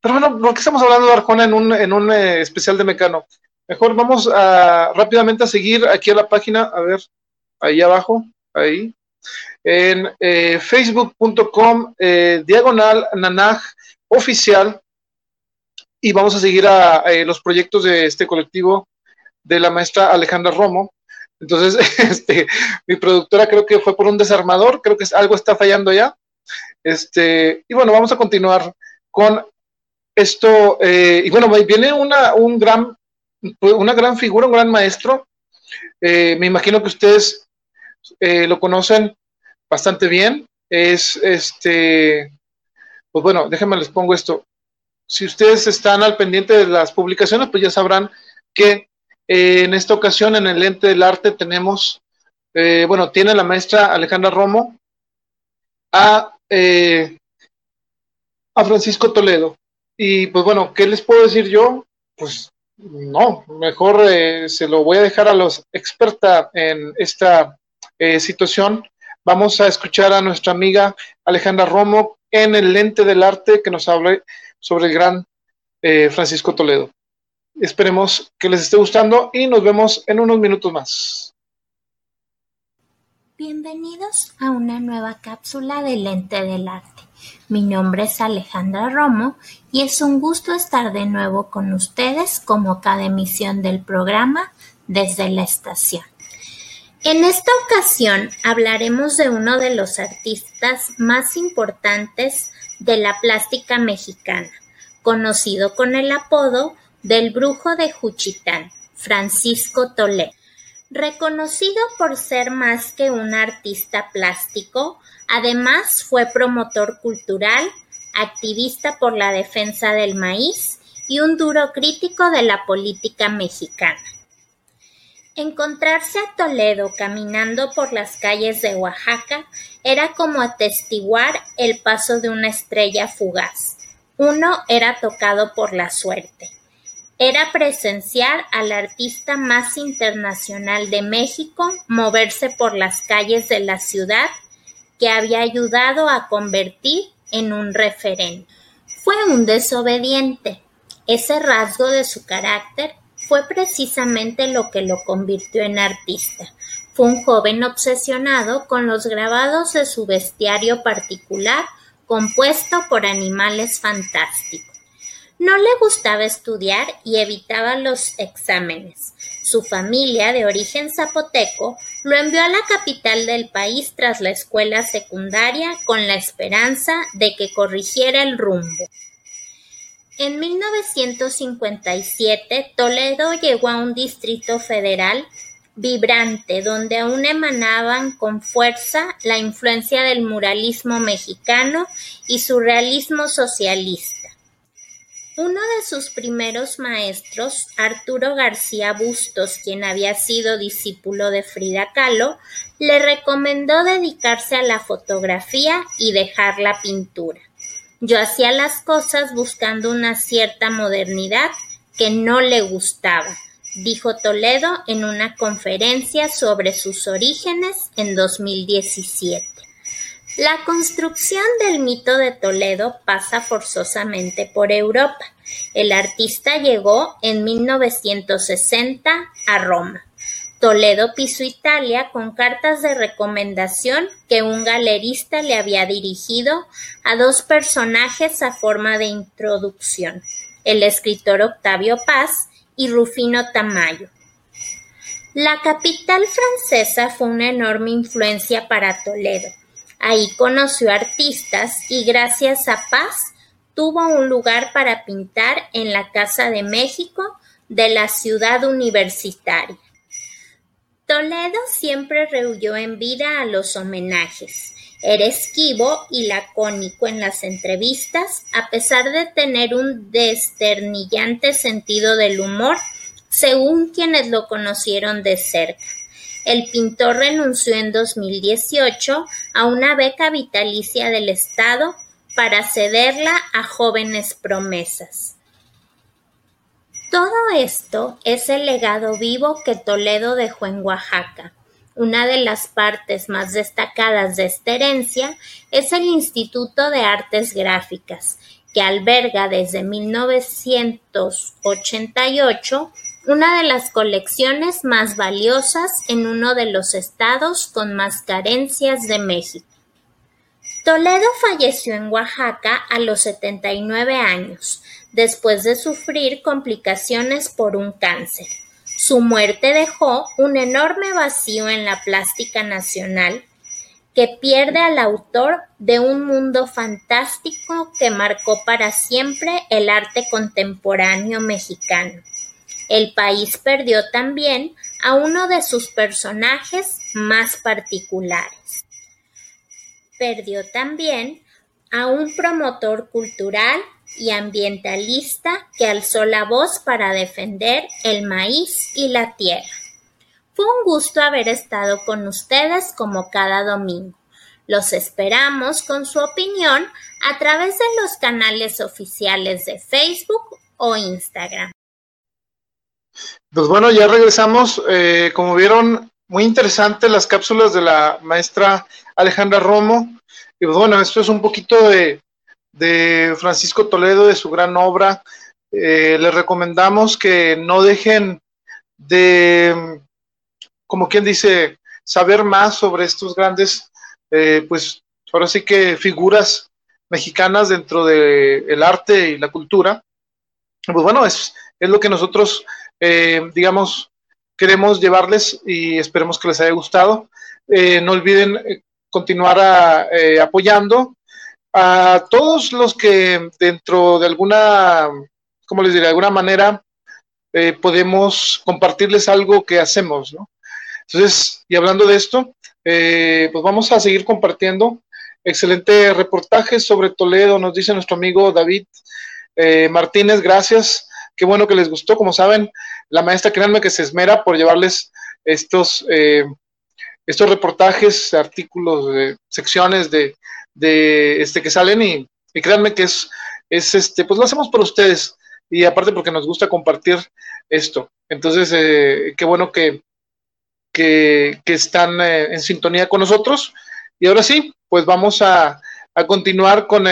pero bueno, ¿por qué estamos hablando de Arjona en un, en un especial de Mecano? Mejor vamos a rápidamente a seguir aquí a la página, a ver, ahí abajo, ahí, en eh, facebook.com eh, diagonal nanaj oficial y vamos a seguir a, eh, los proyectos de este colectivo de la maestra Alejandra Romo. Entonces, <laughs> este, mi productora creo que fue por un desarmador, creo que algo está fallando ya. Este, y bueno, vamos a continuar con esto. y bueno, viene una, un gran una gran figura, un gran maestro. Eh, me imagino que ustedes eh, lo conocen bastante bien. Es este, pues bueno, déjenme les pongo esto. Si ustedes están al pendiente de las publicaciones, pues ya sabrán que eh, en esta ocasión en el ente del arte tenemos, bueno, tiene la maestra Alejandra Romo a, a Francisco Toledo. Y pues bueno, ¿qué les puedo decir yo? Pues no, mejor eh, se lo voy a dejar a los experta en esta eh, situación. Vamos a escuchar a nuestra amiga Alejandra Romo en el lente del arte que nos hable sobre el gran eh, Francisco Toledo. Esperemos que les esté gustando y nos vemos en unos minutos más. Bienvenidos a una nueva cápsula de lente del arte. Mi nombre es Alejandra Romo y es un gusto estar de nuevo con ustedes como cada emisión del programa desde la estación. En esta ocasión hablaremos de uno de los artistas más importantes de la plástica mexicana, conocido con el apodo del brujo de Juchitán, Francisco Toledo. Reconocido por ser más que un artista plástico, Además, fue promotor cultural, activista por la defensa del maíz y un duro crítico de la política mexicana. Encontrarse a Toledo caminando por las calles de Oaxaca era como atestiguar el paso de una estrella fugaz. Uno era tocado por la suerte. Era presenciar al artista más internacional de México moverse por las calles de la ciudad que había ayudado a convertir en un referente. Fue un desobediente. Ese rasgo de su carácter fue precisamente lo que lo convirtió en artista. Fue un joven obsesionado con los grabados de su bestiario particular compuesto por animales fantásticos. No le gustaba estudiar y evitaba los exámenes. Su familia, de origen zapoteco, lo envió a la capital del país tras la escuela secundaria con la esperanza de que corrigiera el rumbo. En 1957, Toledo llegó a un distrito federal vibrante, donde aún emanaban con fuerza la influencia del muralismo mexicano y surrealismo socialista. Uno de sus primeros maestros, Arturo García Bustos, quien había sido discípulo de Frida Kahlo, le recomendó dedicarse a la fotografía y dejar la pintura. Yo hacía las cosas buscando una cierta modernidad que no le gustaba, dijo Toledo en una conferencia sobre sus orígenes en 2017. La construcción del mito de Toledo pasa forzosamente por Europa. El artista llegó en 1960 a Roma. Toledo pisó Italia con cartas de recomendación que un galerista le había dirigido a dos personajes a forma de introducción, el escritor Octavio Paz y Rufino Tamayo. La capital francesa fue una enorme influencia para Toledo. Ahí conoció artistas y gracias a Paz tuvo un lugar para pintar en la Casa de México de la ciudad universitaria. Toledo siempre rehuyó en vida a los homenajes. Era esquivo y lacónico en las entrevistas, a pesar de tener un desternillante sentido del humor, según quienes lo conocieron de cerca. El pintor renunció en 2018 a una beca vitalicia del Estado para cederla a jóvenes promesas. Todo esto es el legado vivo que Toledo dejó en Oaxaca. Una de las partes más destacadas de esta herencia es el Instituto de Artes Gráficas, que alberga desde 1988 una de las colecciones más valiosas en uno de los estados con más carencias de México. Toledo falleció en Oaxaca a los 79 años, después de sufrir complicaciones por un cáncer. Su muerte dejó un enorme vacío en la plástica nacional que pierde al autor de un mundo fantástico que marcó para siempre el arte contemporáneo mexicano. El país perdió también a uno de sus personajes más particulares. Perdió también a un promotor cultural y ambientalista que alzó la voz para defender el maíz y la tierra. Fue un gusto haber estado con ustedes como cada domingo. Los esperamos con su opinión a través de los canales oficiales de Facebook o Instagram. Pues bueno, ya regresamos. Eh, como vieron, muy interesante las cápsulas de la maestra Alejandra Romo. Y pues bueno, esto es un poquito de, de Francisco Toledo, de su gran obra. Eh, les recomendamos que no dejen de, como quien dice, saber más sobre estos grandes, eh, pues ahora sí que figuras mexicanas dentro del arte y la cultura. Pues bueno, es, es lo que nosotros eh, digamos, queremos llevarles y esperemos que les haya gustado. Eh, no olviden eh, continuar apoyando a todos los que dentro de alguna, ¿cómo les diré? De alguna manera podemos compartirles algo que hacemos, ¿no? Entonces, y hablando de esto, pues vamos a seguir compartiendo. Excelente reportaje sobre Toledo, nos dice nuestro amigo David Martínez, gracias. Qué bueno que les gustó. Como saben, la maestra, créanme que se esmera por llevarles estos, eh, estos reportajes, artículos, secciones de, este que salen y, créanme que es, es este, pues lo hacemos por ustedes y aparte porque nos gusta compartir esto. Entonces, eh, qué bueno que, que, están eh, en sintonía con nosotros. Y ahora sí, pues vamos a, a continuar con,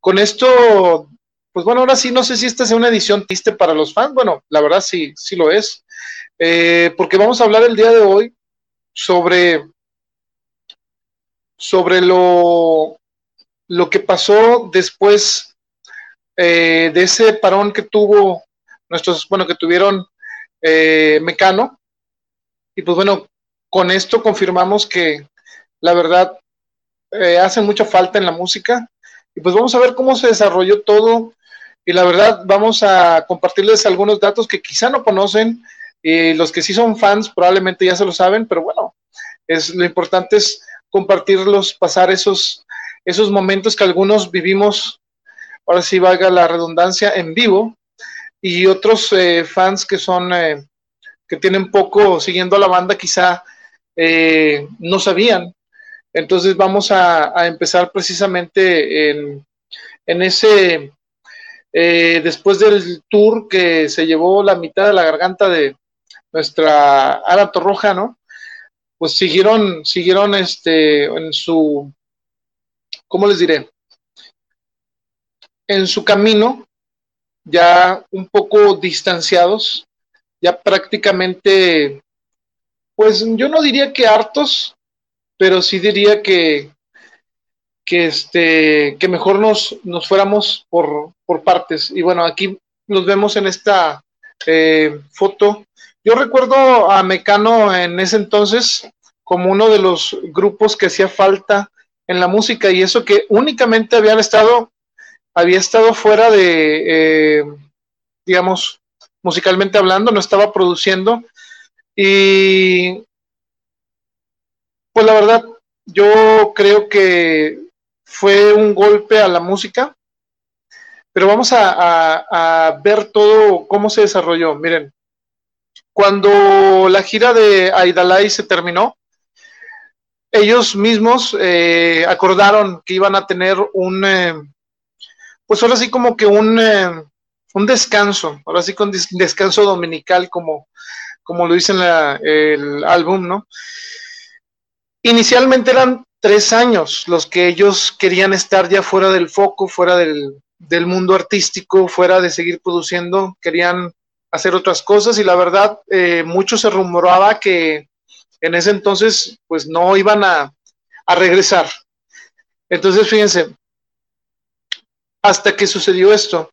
con esto pues bueno, ahora sí, no sé si esta sea una edición triste para los fans. Bueno, la verdad sí, sí lo es. Eh, porque vamos a hablar el día de hoy sobre, sobre lo, lo que pasó después eh, de ese parón que tuvo nuestros, bueno, que tuvieron eh, Mecano. Y pues bueno, con esto confirmamos que la verdad hace mucha falta en la música. Y pues vamos a ver cómo se desarrolló todo y la verdad vamos a compartirles algunos datos que quizá no conocen y los que sí son fans probablemente ya se lo saben, pero bueno, es lo importante es compartirlos, pasar esos esos momentos que algunos vivimos, ahora sí valga la redundancia, en vivo, y otros eh, fans que son, eh, que tienen poco siguiendo a la banda, quizá eh, no sabían. Entonces vamos a, empezar precisamente en, en ese, después del tour que se llevó la mitad de la garganta de nuestra Ara Torroja, ¿no? Pues siguieron, siguieron este, en su ¿cómo les diré? En su camino, ya un poco distanciados, ya prácticamente, pues yo no diría que hartos, pero sí diría que, que, este, que mejor nos, nos fuéramos por, por partes. Y bueno, aquí nos vemos en esta eh, foto. Yo recuerdo a Mecano en ese entonces como uno de los grupos que hacía falta en la música y eso que únicamente habían estado, había estado fuera de, eh, digamos, musicalmente hablando, no estaba produciendo y pues la verdad, yo creo que fue un golpe a la música, pero vamos a, ver todo cómo se desarrolló. Miren, cuando la gira de Aidalai se terminó, ellos mismos eh, acordaron que iban a tener un, eh, pues ahora sí como que un, eh, un descanso, ahora sí con descanso dominical como, como lo dice en el álbum, ¿no? Inicialmente eran tres años los que ellos querían estar ya fuera del foco, fuera del, del mundo artístico, fuera de seguir produciendo, querían hacer otras cosas y la verdad, mucho se rumoraba que en ese entonces pues no iban a, regresar. Entonces, fíjense, hasta que sucedió esto.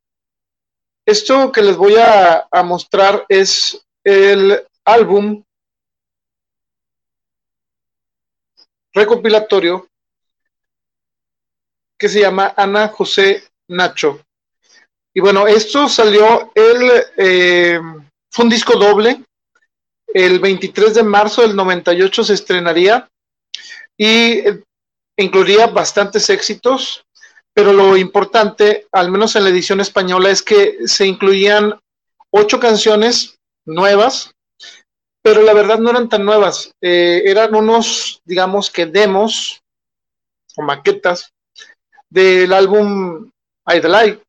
Esto que les voy a, a mostrar es el álbum recopilatorio que se llama Ana José Nacho. Y bueno, esto salió, el, eh, fue un disco doble, el 23 de marzo del 98 se estrenaría y eh, incluiría bastantes éxitos, pero lo importante, al menos en la edición española, es que se incluían ocho canciones nuevas, pero la verdad no eran tan nuevas, eh, eran unos, digamos que demos o maquetas del álbum Idle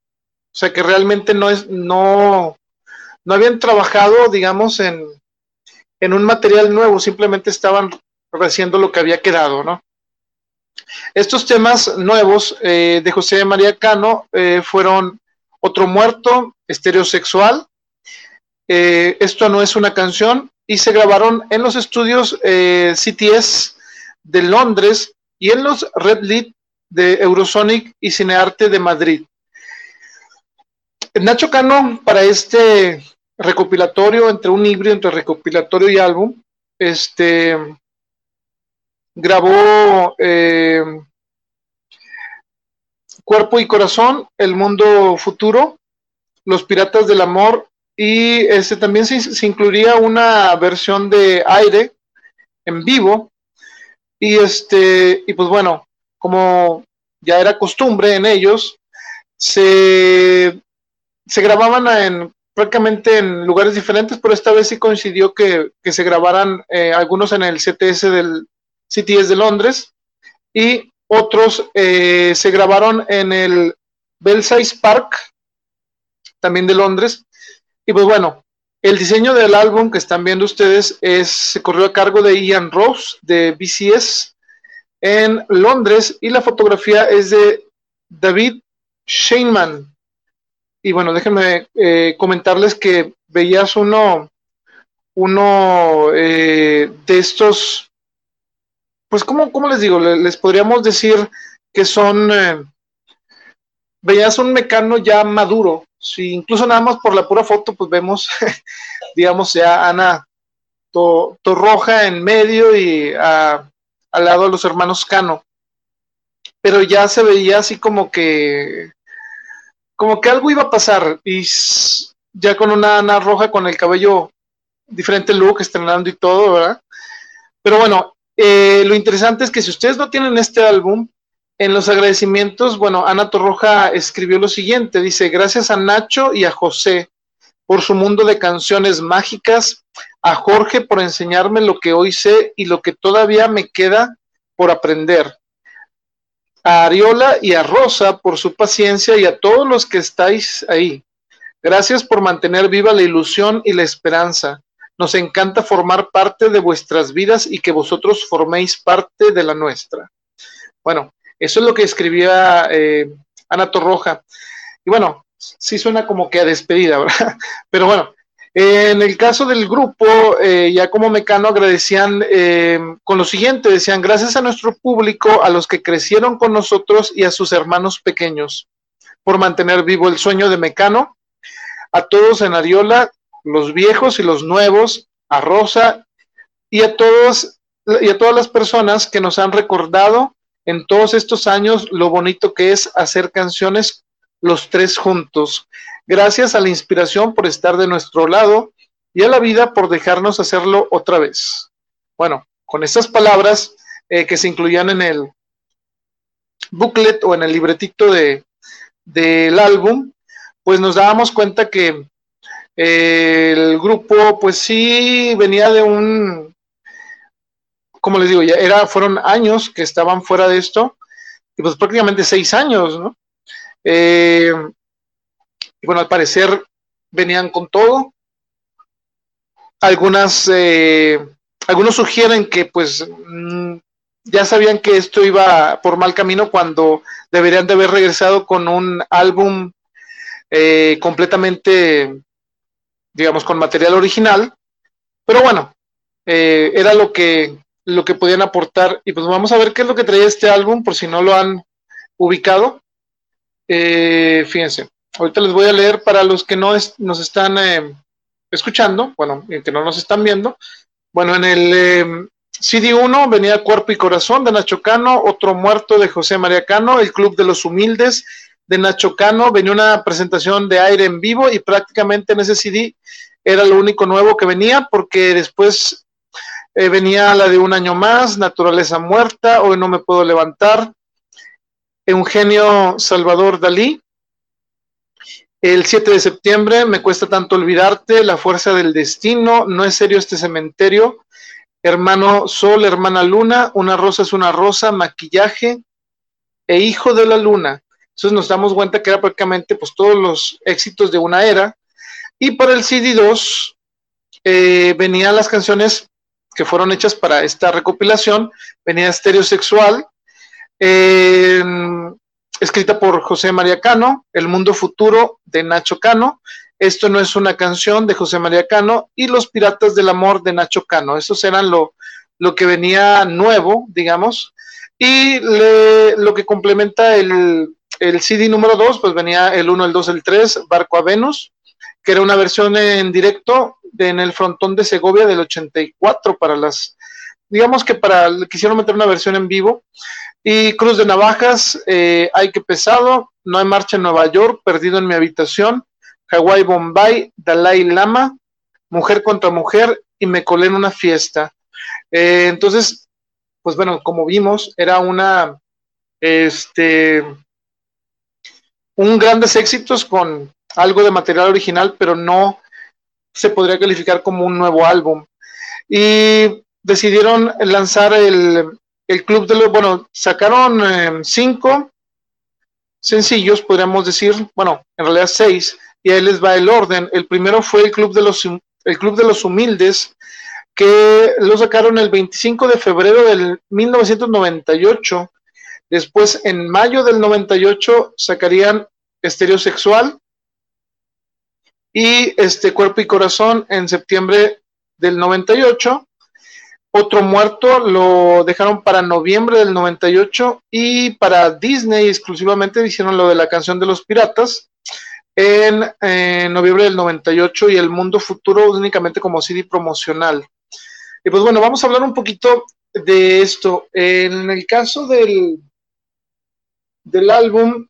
o sea que realmente no es, no, no habían trabajado, digamos, en, en un material nuevo, simplemente estaban haciendo lo que había quedado, ¿no? Estos temas nuevos eh, de José María Cano eh, fueron Otro Muerto, Estereosexual, Esto no es una canción, y se grabaron en los estudios CTS de Londres y en los Red Lead de Eurosonic y Cinearte de Madrid. Nacho Cano, para este recopilatorio, entre un híbrido entre recopilatorio y álbum, este grabó eh, Cuerpo y Corazón, El Mundo Futuro, Los Piratas del Amor y este también se, se incluiría una versión de aire en vivo y este y pues bueno como ya era costumbre en ellos se, se grababan en prácticamente en lugares diferentes, pero esta vez sí coincidió que, se grabaran eh, algunos en el CTS del CTS de Londres y otros eh, se grabaron en el Belsize Park, también de Londres. Y pues bueno, el diseño del álbum que están viendo ustedes es, se corrió a cargo de Ian Rose de BCS en Londres y la fotografía es de David Shaneman y bueno, déjenme eh, comentarles que veías uno, uno eh, de estos, pues, ¿cómo, ¿cómo, les digo? Les podríamos decir que son, eh, veías un mecano ya maduro. Si incluso nada más por la pura foto, pues vemos, <laughs> digamos, ya Ana Torroja en medio y al lado de los hermanos Cano. Pero ya se veía así como que como que algo iba a pasar y ya con una Ana roja con el cabello diferente look, estrenando y todo, ¿verdad? Pero bueno, eh, lo interesante es que si ustedes no tienen este álbum, en los agradecimientos, bueno, Ana Torroja escribió lo siguiente, dice, gracias a Nacho y a José por su mundo de canciones mágicas, a Jorge por enseñarme lo que hoy sé y lo que todavía me queda por aprender, a Ariola y a Rosa por su paciencia y a todos los que estáis ahí. Gracias por mantener viva la ilusión y la esperanza. Nos encanta formar parte de vuestras vidas y que vosotros forméis parte de la nuestra. Bueno, eso es lo que escribía eh, Ana Torroja. Y bueno, sí suena como que a despedida, <laughs> ¿verdad? Pero bueno, en el caso del grupo, eh, ya como Mecano agradecían eh, con lo siguiente, decían, gracias a nuestro público, a los que crecieron con nosotros y a sus hermanos pequeños, por mantener vivo el sueño de Mecano, a todos en Ariola, los viejos y los nuevos, a Rosa y a todos y a todas las personas que nos han recordado en todos estos años lo bonito que es hacer canciones los tres juntos. Gracias a la inspiración por estar de nuestro lado y a la vida por dejarnos hacerlo otra vez. Bueno, con estas palabras eh, que se incluían en el booklet o en el libretito de, del álbum, pues nos dábamos cuenta que eh, el grupo, pues sí, venía de un, como les digo, ya era, fueron años que estaban fuera de esto, y pues prácticamente seis años, ¿no? Eh, y bueno, al parecer venían con todo. Algunas, eh, algunos sugieren que pues mm, ya sabían que esto iba por mal camino cuando deberían de haber regresado con un álbum eh, completamente, digamos, con material original. Pero bueno, eh, era lo que, lo que podían aportar. Y pues vamos a ver qué es lo que traía este álbum, por si no lo han ubicado. fíjense. Ahorita les voy a leer para los que no nos están eh, escuchando, bueno, que no nos están viendo. Bueno, en el eh, CD1 venía Cuerpo y Corazón de Nacho Cano, Otro Muerto de José María Cano, El Club de los Humildes de Nacho Cano, venía una presentación de aire en vivo y prácticamente en ese CD era lo único nuevo que venía porque después eh, venía la de Un Año Más, Naturaleza Muerta, Hoy No Me Puedo Levantar, Eugenio Salvador Dalí, el 7 de septiembre, me cuesta tanto olvidarte, la fuerza del destino, no es serio este cementerio, hermano sol, hermana luna, una rosa es una rosa, maquillaje e hijo de la luna. Entonces nos damos cuenta que era prácticamente pues todos los éxitos de una era. Y para el CD2 eh, venían las canciones que fueron hechas para esta recopilación, venía Estereosexual, escrita por José María Cano, El Mundo Futuro de Nacho Cano, Esto no es una canción de José María Cano y Los Piratas del Amor de Nacho Cano. Esos eran lo, lo que venía nuevo, digamos. Y lo que complementa el, el CD número 2, pues venía el 1, el 2, el 3, Barco a Venus, que era una versión en directo en el frontón de Segovia del 84 para las, digamos que para, quisieron meter una versión en vivo y Cruz de Navajas, eh, Ay que pesado, No hay marcha en Nueva York, Perdido en mi habitación, Hawái Bombay, Dalai Lama, Mujer contra Mujer y Me colé en una fiesta. Eh, entonces, pues bueno, como vimos, era una, este, un grandes éxitos con algo de material original, pero no se podría calificar como un nuevo álbum. Y decidieron lanzar el, el club de los, bueno, sacaron eh, cinco sencillos, podríamos decir, bueno, en realidad seis, y ahí les va el orden. El primero fue el Club de los, el club de los Humildes, que lo sacaron el 25 de febrero del 1998. Después, en mayo del 98, sacarían Estereosexual y este Cuerpo y Corazón en septiembre del 98. Otro muerto lo dejaron para noviembre del 98 y para Disney exclusivamente hicieron lo de la canción de los piratas en, noviembre del 98 y El Mundo Futuro únicamente como CD promocional. Y pues bueno, vamos a hablar un poquito de esto. En el caso del, del álbum,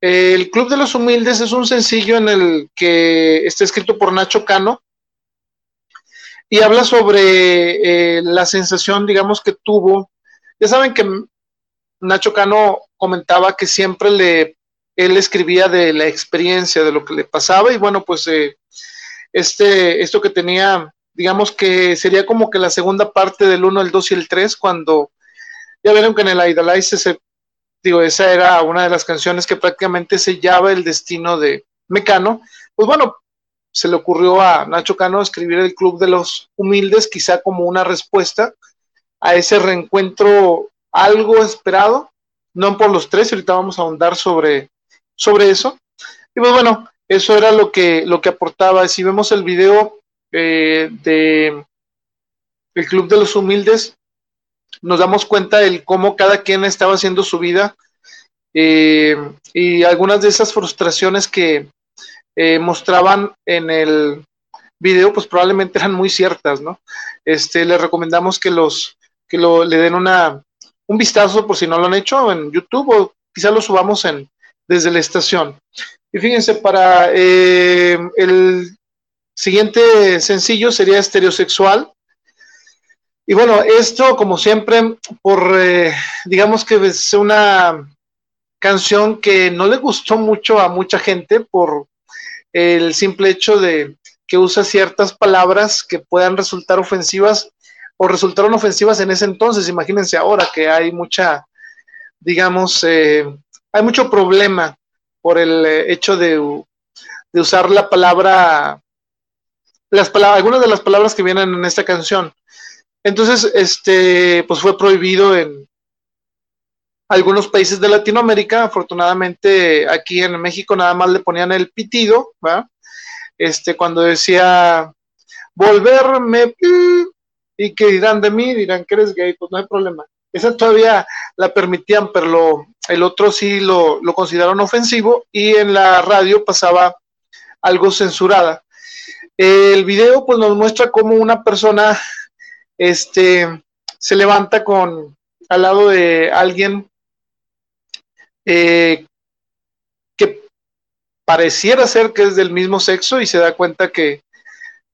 El Club de los Humildes es un sencillo en el que está escrito por Nacho Cano y habla sobre eh, la sensación, digamos, que tuvo. Ya saben que Nacho Cano comentaba que siempre le él escribía de la experiencia, de lo que le pasaba, y bueno, pues eh, este, esto que tenía, digamos que sería como que la segunda parte del 1, el 2 y el 3, cuando ya vieron que en el Idolize, ese, digo, esa era una de las canciones que prácticamente sellaba el destino de Mecano, pues bueno, se le ocurrió a Nacho Cano escribir el Club de los Humildes, quizá como una respuesta a ese reencuentro algo esperado, no por los tres, ahorita vamos a ahondar sobre sobre eso. Y pues bueno, eso era lo que, lo que aportaba. Si vemos el video eh, de el Club de los Humildes, nos damos cuenta de cómo cada quien estaba haciendo su vida eh, y algunas de esas frustraciones que eh, mostraban en el video, pues probablemente eran muy ciertas, ¿no? Este, les recomendamos que los que lo, le den una, un vistazo por si no lo han hecho en YouTube o quizá lo subamos en, desde la estación. Y fíjense, para eh, el siguiente sencillo sería Estereosexual. Y bueno, esto, como siempre, por, eh, digamos que es una canción que no le gustó mucho a mucha gente por el simple hecho de que usa ciertas palabras que puedan resultar ofensivas o resultaron ofensivas en ese entonces. Imagínense ahora que hay mucha, digamos, eh, hay mucho problema por el eh, hecho de, usar la palabra, las palabras, algunas de las palabras que vienen en esta canción. Entonces, este, pues fue prohibido en algunos países de Latinoamérica. Afortunadamente, aquí en México nada más le ponían el pitido, ¿va? Este, cuando decía volverme y que dirán de mí, dirán que eres gay, pues no hay problema. Esa todavía la permitían, pero el otro sí lo, lo consideraron ofensivo y en la radio pasaba algo censurada. El video pues nos muestra cómo una persona este, se levanta con al lado de alguien eh, que pareciera ser que es del mismo sexo y se da cuenta que,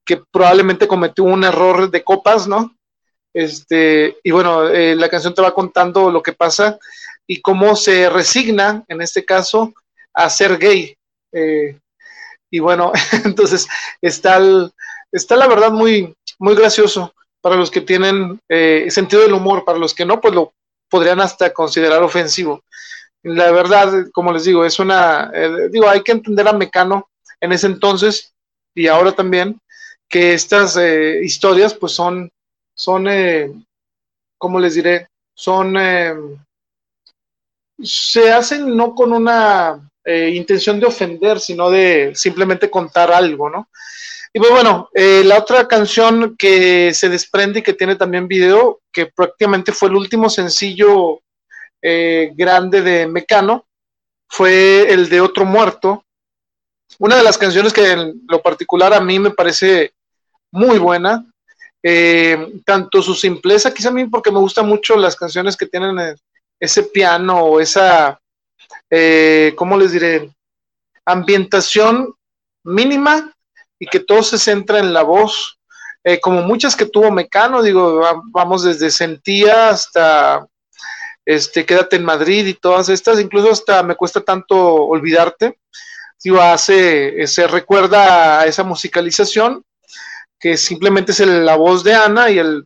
que probablemente cometió un error de copas, ¿no? Este, y bueno, eh, la canción te va contando lo que pasa y cómo se resigna, en este caso, a ser gay. Eh, y bueno, <laughs> entonces está, está la verdad muy, muy gracioso para los que tienen eh, sentido del humor, para los que no, pues lo podrían hasta considerar ofensivo. La verdad, como les digo, es una, digo, hay que entender a Mecano en ese entonces y ahora también, que estas historias pues son son, eh, ¿cómo les diré? Son, eh, se hacen no con una eh, intención de ofender, sino de simplemente contar algo, ¿no? Y pues bueno, eh, la otra canción que se desprende y que tiene también video, que prácticamente fue el último sencillo grande de Mecano, fue el de Otro Muerto. Una de las canciones que en lo particular a mí me parece muy buena, eh, tanto su simpleza, quizá a mí porque me gustan mucho las canciones que tienen eh, ese piano o esa, eh, ¿cómo les diré? Ambientación mínima y que todo se centra en la voz, eh, como muchas que tuvo Mecano, digo, vamos desde Sentía hasta este, Quédate en Madrid y todas estas, incluso hasta Me cuesta tanto olvidarte, digo, hace, se recuerda a esa musicalización que simplemente es la voz de Ana y el,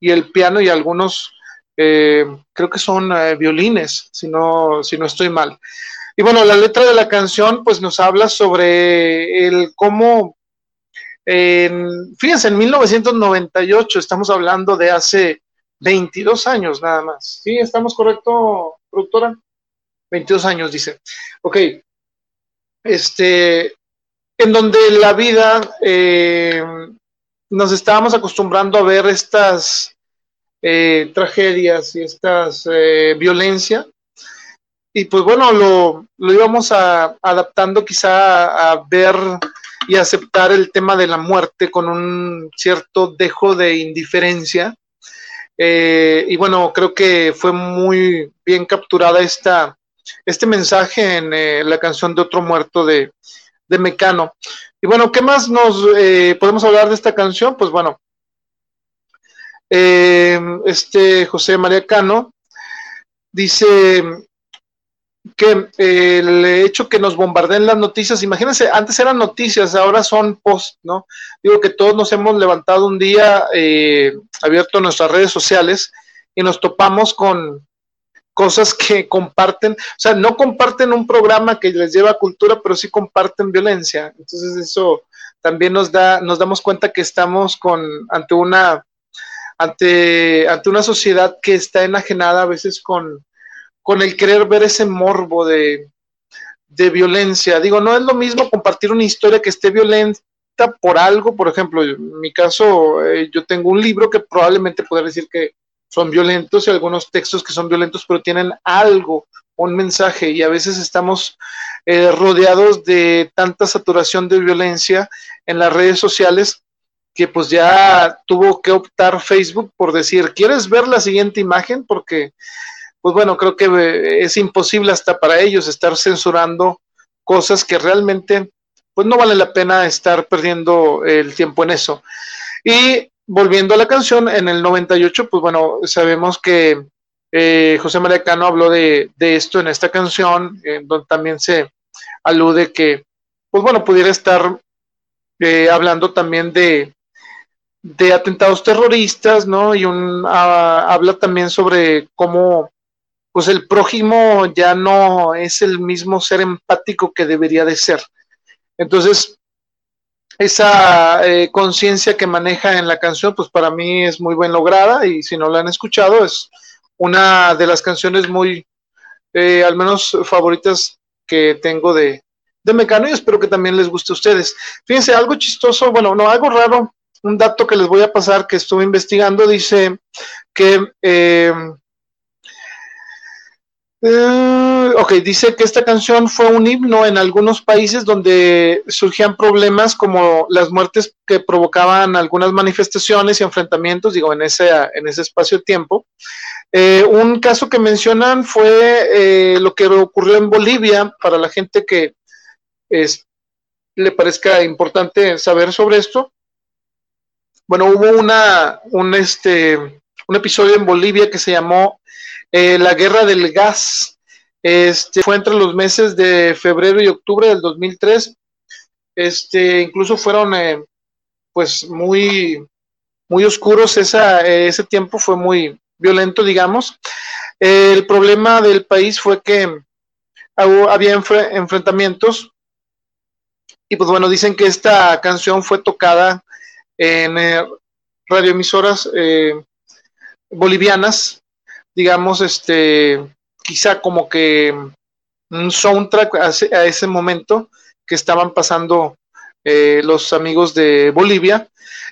y el piano y algunos, eh, creo que son eh, violines, si no, si no estoy mal. Y bueno, la letra de la canción pues nos habla sobre el cómo, fíjense, en 1998 estamos hablando de hace 22 años nada más. ¿Sí? ¿Estamos correcto, productora? 22 años, dice. Ok. Este, en donde la vida eh, nos estábamos acostumbrando a ver estas eh, tragedias y estas eh, violencia. Y pues bueno, lo, lo íbamos a, adaptando quizá a, ver y aceptar el tema de la muerte con un cierto dejo de indiferencia. Eh, y bueno, creo que fue muy bien capturada esta este mensaje en la canción de Otro Muerto de, de Mecano. Y bueno, ¿qué más nos podemos hablar de esta canción? Pues bueno, eh, este José María Cano dice que el hecho que nos bombardeen las noticias, imagínense, antes eran noticias, ahora son post, ¿no? Digo que todos nos hemos levantado un día, eh, abierto nuestras redes sociales y nos topamos con cosas que comparten, o sea, no comparten un programa que les lleva cultura, pero sí comparten violencia. Entonces eso también nos da, nos damos cuenta que estamos con ante una ante, ante una sociedad que está enajenada a veces con, con el querer ver ese morbo de, de violencia. Digo, no es lo mismo compartir una historia que esté violenta por algo, por ejemplo, en mi caso, eh, yo tengo un libro que probablemente podría decir que son violentos y algunos textos que son violentos, pero tienen algo, un mensaje, y a veces estamos eh, rodeados de tanta saturación de violencia en las redes sociales que pues ya tuvo que optar Facebook por decir, ¿quieres ver la siguiente imagen? Porque, pues bueno, creo que eh, es imposible hasta para ellos estar censurando cosas que realmente, pues no vale la pena estar perdiendo el tiempo en eso. Y volviendo a la canción, en el 98, pues bueno, sabemos que eh, José María Cano habló de, esto en esta canción, en donde también se alude que, pues bueno, pudiera estar eh, hablando también de, de atentados terroristas, ¿no? Y un, ah, habla también sobre cómo pues el prójimo ya no es el mismo ser empático que debería de ser. Entonces, esa eh, conciencia que maneja en la canción, pues para mí es muy bien lograda y si no la han escuchado, es una de las canciones muy, eh, al menos favoritas que tengo de, de Mecano y espero que también les guste a ustedes. Fíjense, algo chistoso, bueno, no, algo raro un dato que les voy a pasar que estuve investigando dice que eh, eh, ok, dice que esta canción fue un himno en algunos países donde surgían problemas como las muertes que provocaban algunas manifestaciones y enfrentamientos, digo, en ese, en ese espacio de tiempo. Eh, un caso que mencionan fue lo que ocurrió en Bolivia, para la gente que es, le parezca importante saber sobre esto. Bueno, hubo una, un, este, un episodio en Bolivia que se llamó eh, La Guerra del Gas. Este, fue entre los meses de febrero y octubre del 2003. Este, incluso fueron eh, pues muy, muy oscuros. Esa, ese tiempo fue muy violento, digamos. el problema del país fue que había enfrentamientos y pues bueno, dicen que esta canción fue tocada en eh, radioemisoras eh, bolivianas, digamos, este, quizá como que un soundtrack a ese, momento que estaban pasando eh, los amigos de Bolivia.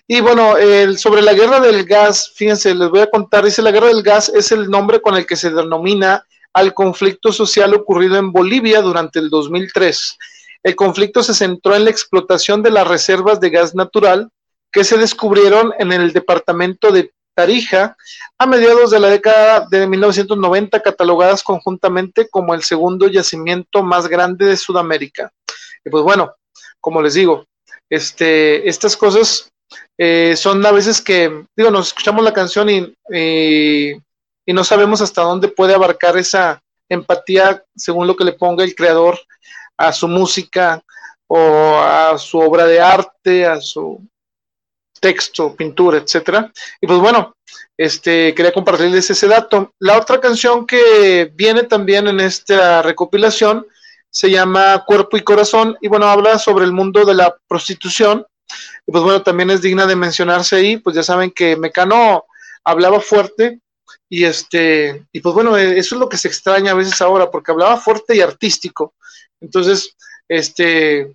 Y bueno, el, sobre la guerra del gas, fíjense, les voy a contar, dice la guerra del gas es el nombre con el que se denomina al conflicto social ocurrido en Bolivia durante el 2003. El conflicto se centró en la explotación de las reservas de gas natural que se descubrieron en el departamento de Tarija a mediados de la década de 1990, catalogadas conjuntamente como el segundo yacimiento más grande de Sudamérica. Y pues bueno, como les digo, este, estas cosas eh, son a veces que, digo, nos escuchamos la canción y, y no sabemos hasta dónde puede abarcar esa empatía según lo que le ponga el creador a su música o a su obra de arte, a su texto, pintura, etcétera. Y pues bueno, este quería compartirles ese dato. La otra canción que viene también en esta recopilación se llama Cuerpo y Corazón y bueno, habla sobre el mundo de la prostitución. Y pues bueno, también es digna de mencionarse ahí, pues ya saben que Mecano hablaba fuerte y este y pues bueno, eso es lo que se extraña a veces ahora porque hablaba fuerte y artístico. Entonces, este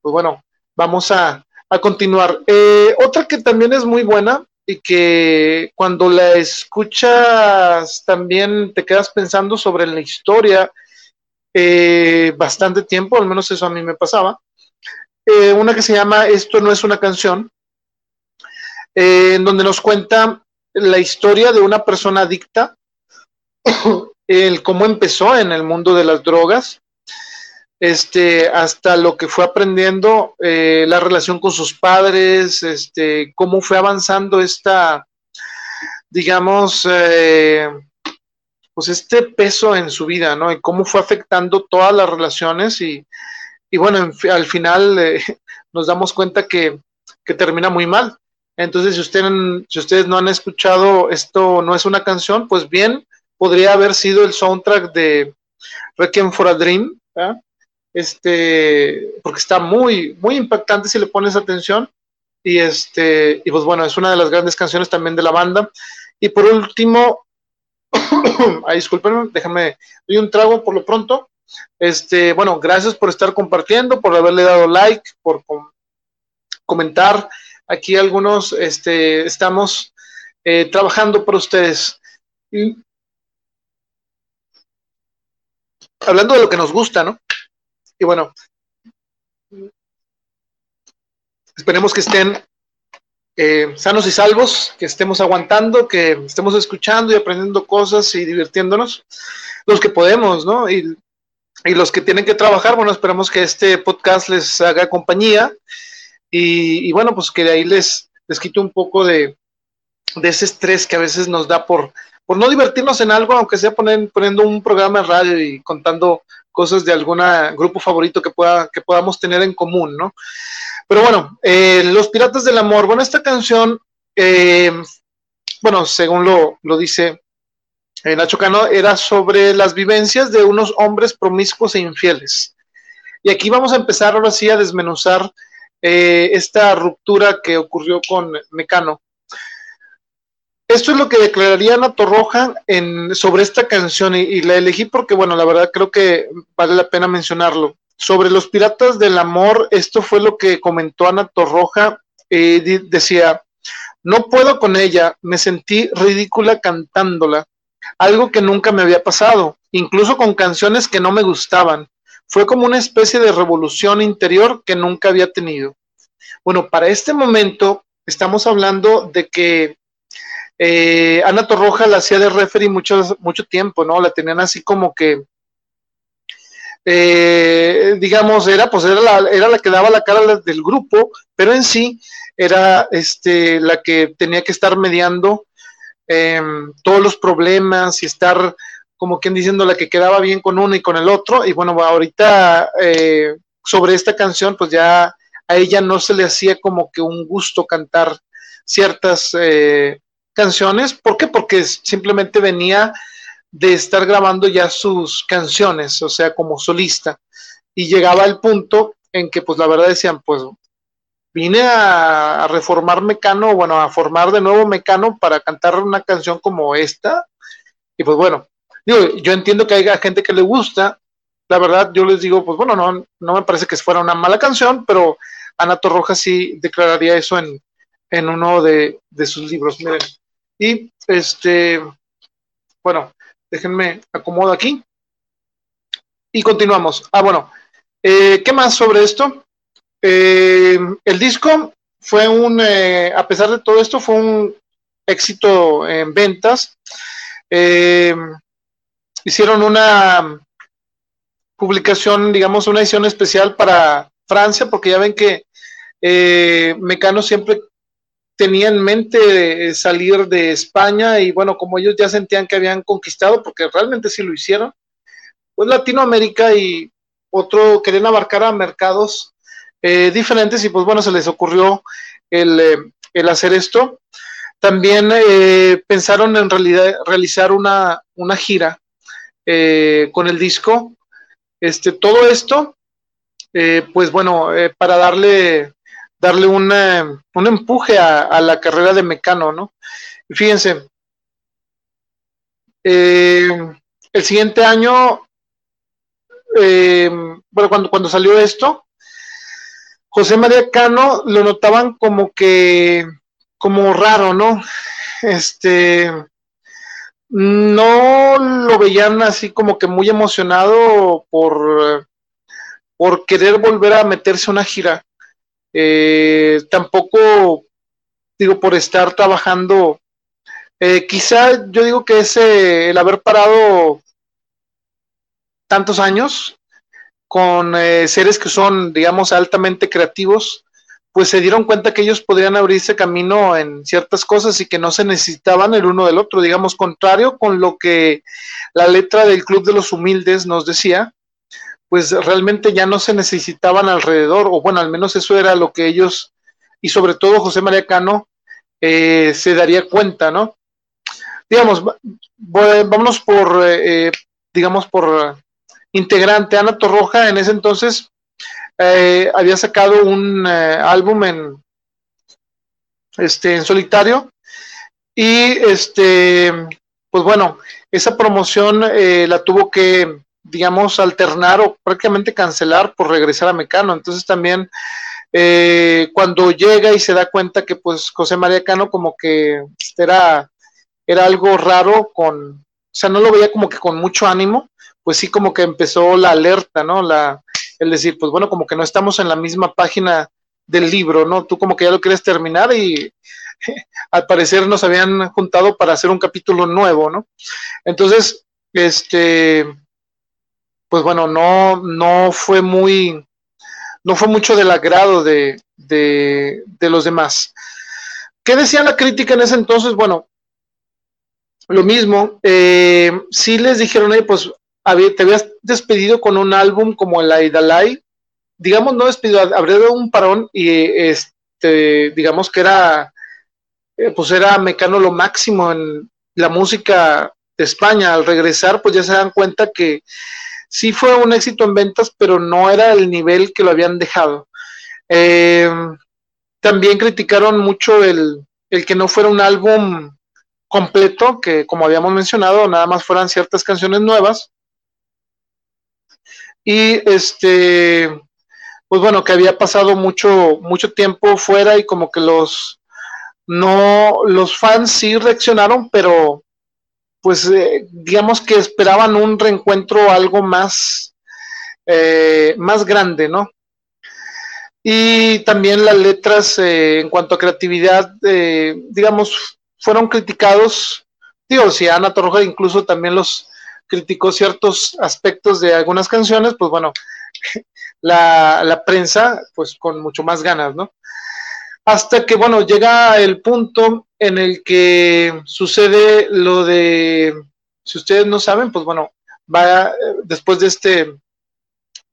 pues bueno, vamos a a continuar. Eh, otra que también es muy buena y que cuando la escuchas también te quedas pensando sobre la historia eh, bastante tiempo, al menos eso a mí me pasaba. Eh, una que se llama Esto no es una canción, en donde nos cuenta la historia de una persona adicta <coughs> el cómo empezó en el mundo de las drogas, este, hasta lo que fue aprendiendo, eh, la relación con sus padres, este, cómo fue avanzando esta, digamos, eh, pues este peso en su vida, ¿no? Y cómo fue afectando todas las relaciones y, y bueno, al final eh, <laughs> nos damos cuenta que, que, termina muy mal. Entonces, si, usted, si ustedes no han escuchado esto, no es una canción, pues bien, podría haber sido el soundtrack de Requiem for a Dream, este, porque está muy, muy impactante si le pones atención. Y este, y pues bueno, es una de las grandes canciones también de la banda. Y por último, <coughs> ay, discúlpenme, déjame, doy un trago por lo pronto. Este, bueno, gracias por estar compartiendo, por haberle dado like, por comentar. Aquí algunos este, estamos eh, trabajando por ustedes. Hablando de lo que nos gusta, ¿no? Y bueno, esperemos que estén eh, sanos y salvos, que estemos aguantando, que estemos escuchando y aprendiendo cosas y divirtiéndonos, los que podemos, ¿no? Y, los que tienen que trabajar, bueno, esperamos que este podcast les haga compañía y, bueno, pues que de ahí les, les quite un poco de, ese estrés que a veces nos da por, por no divertirnos en algo, aunque sea poniendo un programa de radio y contando cosas de algún grupo favorito que, pueda, que podamos tener en común, ¿no? Pero bueno, eh, Los Piratas del Amor. Bueno, esta canción, eh, bueno, según lo, lo dice eh, Nacho Cano, era sobre las vivencias de unos hombres promiscuos e infieles. Y aquí vamos a empezar ahora sí a desmenuzar esta ruptura que ocurrió con Mecano. Esto es lo que declararía Ana Torroja sobre esta canción y, la elegí porque, bueno, la verdad creo que vale la pena mencionarlo. Sobre los piratas del amor, esto fue lo que comentó Ana Torroja. Decía, no puedo con ella, me sentí ridícula cantándola, algo que nunca me había pasado, incluso con canciones que no me gustaban. Fue como una especie de revolución interior que nunca había tenido. Bueno, para este momento estamos hablando de que eh, Ana Torroja la hacía de referee mucho, mucho tiempo, ¿no? La tenían así como que eh, digamos, era, pues era la, era la que daba la cara del grupo, pero en sí era este, la que tenía que estar mediando em, todos los problemas y estar, como quien diciendo, la que quedaba bien con uno y con el otro. Y bueno, ahorita eh, sobre esta canción, pues ya a ella no se le hacía como que un gusto cantar ciertas canciones. ¿Por qué? Porque simplemente venía de estar grabando ya sus canciones, o sea, como solista. Y llegaba el punto en que, pues la verdad decían, pues vine a, reformar Mecano, bueno, a formar de nuevo Mecano para cantar una canción como esta. Y pues bueno, digo, yo entiendo que haya gente que le gusta. La verdad, yo les digo, pues bueno, no, no me parece que fuera una mala canción, pero Ana Torroja sí declararía eso en, en uno de, de sus libros. Miren. Y este, bueno, Déjenme acomodo aquí. Y continuamos. Ah, bueno. Eh, ¿Qué más sobre esto? Eh, el disco fue un, eh, a pesar de todo esto, fue un éxito en ventas. hicieron una publicación, digamos, una edición especial para Francia, porque ya ven que Mecano siempre tenía en mente eh, salir de España y bueno, como ellos ya sentían que habían conquistado, porque realmente sí lo hicieron, pues Latinoamérica y otro querían abarcar a mercados eh, diferentes y pues bueno, se les ocurrió el, eh, hacer esto. También pensaron en realidad realizar una, una gira con el disco. Este, todo esto, pues bueno, para darle darle un empuje a, la carrera de Mecano, ¿no? fíjense, eh, el siguiente año, eh, bueno, cuando, cuando salió esto, José María Cano lo notaban como que, como raro, ¿no? Este, no lo veían así como que muy emocionado por, por querer volver a meterse una gira. Eh, tampoco, digo, por estar trabajando, eh, quizá yo digo que ese, el haber parado tantos años con eh, seres que son, digamos, altamente creativos, pues se dieron cuenta que ellos podrían abrirse camino en ciertas cosas y que no se necesitaban el uno del otro, digamos, contrario con lo que la letra del Club de los Humildes nos decía, pues realmente ya no se necesitaban alrededor, o bueno, al menos eso era lo que ellos, y sobre todo José María Cano, eh, se daría cuenta, ¿no? Digamos, vámonos por, eh, digamos, por integrante, Ana Torroja en ese entonces eh, había sacado un álbum en, este, en solitario y este, pues bueno, esa promoción la tuvo que digamos, alternar o prácticamente cancelar por regresar a Mecano. Entonces también eh, cuando llega y se da cuenta que pues José María Cano como que era, era algo raro con, o sea, no lo veía como que con mucho ánimo, pues sí como que empezó la alerta, ¿no? La, el decir, pues bueno, como que no estamos en la misma página del libro, ¿no? Tú como que ya lo quieres terminar y <laughs> al parecer nos habían juntado para hacer un capítulo nuevo, ¿no? Entonces, este, pues bueno, no, no fue muy, no fue mucho del agrado de, de, los demás. ¿Qué decía la crítica en ese entonces? Bueno, lo mismo, eh, sí les dijeron, pues te habías despedido con un álbum como el Aidalai, digamos, no despedido, habría dado un parón y este, digamos que era, eh, pues era Mecano lo máximo en la música de España. Al regresar, pues ya se dan cuenta que sí fue un éxito en ventas, pero no era el nivel que lo habían dejado. Eh, también criticaron mucho el, que no fuera un álbum completo, que como habíamos mencionado, nada más fueran ciertas canciones nuevas. Y este, pues bueno, que había pasado mucho, mucho tiempo fuera y como que los no, los fans sí reaccionaron, pero pues eh, digamos que esperaban un reencuentro algo más, eh, más grande, ¿no? Y también las letras eh, en cuanto a creatividad, digamos, fueron criticados, digo, si Ana Torroja incluso también los criticó ciertos aspectos de algunas canciones, pues bueno, <laughs> la, la prensa, pues con mucho más ganas, ¿no? Hasta que, bueno, llega el punto en el que sucede lo de, si ustedes no saben, pues bueno, va después de este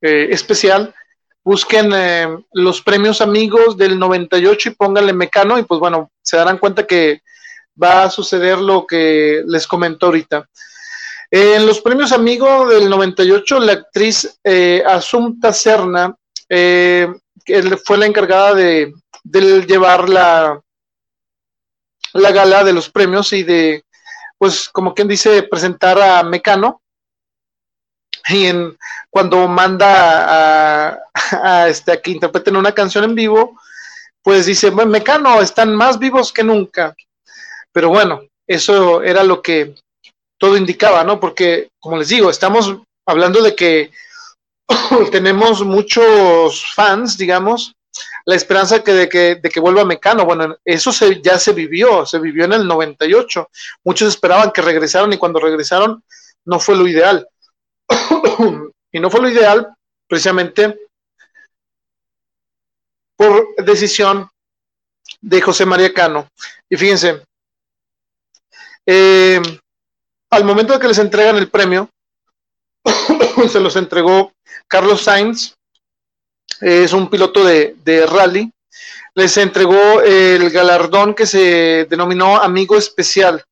eh, especial, busquen eh, los premios amigos del 98 y pónganle Mecano y pues bueno, se darán cuenta que va a suceder lo que les comento ahorita. En los premios amigos del 98, la actriz eh, Asunta Serna fue la encargada de, de llevar la, la gala de los premios y de, pues, como quien dice, presentar a Mecano. Y en, cuando manda a, este, a que interpreten una canción en vivo, pues dice, Mecano, están más vivos que nunca. Pero bueno, eso era lo que todo indicaba, ¿no? Porque, como les digo, estamos hablando de que <clears throat> tenemos muchos fans, digamos, la esperanza que de, que, de que vuelva Mecano. Bueno, eso se, ya se vivió, se vivió en el 98. Muchos esperaban que regresaran y cuando regresaron no fue lo ideal. <clears throat> y no fue lo ideal precisamente por decisión de José María Cano. Y fíjense, eh, al momento de que les entregan el premio, <clears throat> se los entregó Carlos Sainz, es un piloto de, rally, les entregó el galardón que se denominó Amigo Especial,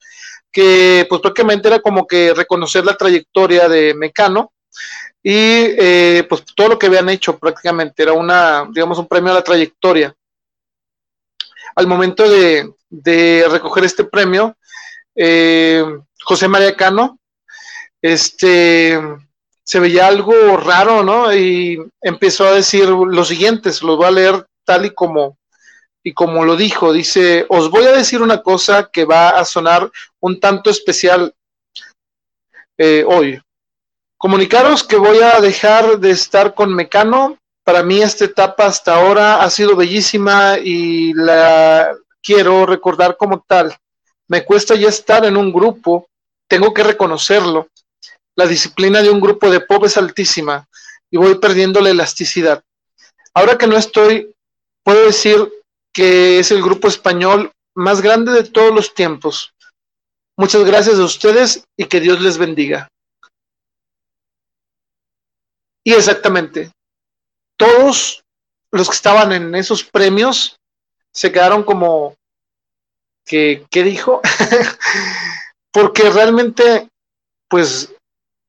que pues prácticamente era como que reconocer la trayectoria de Mecano y eh, pues todo lo que habían hecho prácticamente era una, digamos, un premio a la trayectoria. Al momento de, recoger este premio, eh, José María Cano, este, se veía algo raro, ¿no? Y empezó a decir lo siguiente, se los voy a leer tal y como, y como lo dijo, dice, os voy a decir una cosa que va a sonar un tanto especial eh, hoy. Comunicaros que voy a dejar de estar con Mecano. Para mí esta etapa hasta ahora ha sido bellísima y la quiero recordar como tal. Me cuesta ya estar en un grupo, tengo que reconocerlo La disciplina de un grupo de pop es altísima y voy perdiendo la elasticidad. Ahora que no estoy, puedo decir que es el grupo español más grande de todos los tiempos. Muchas gracias a ustedes y que Dios les bendiga. Y exactamente, todos los que estaban en esos premios se quedaron como, ¿qué, qué dijo? <laughs> Porque realmente, pues,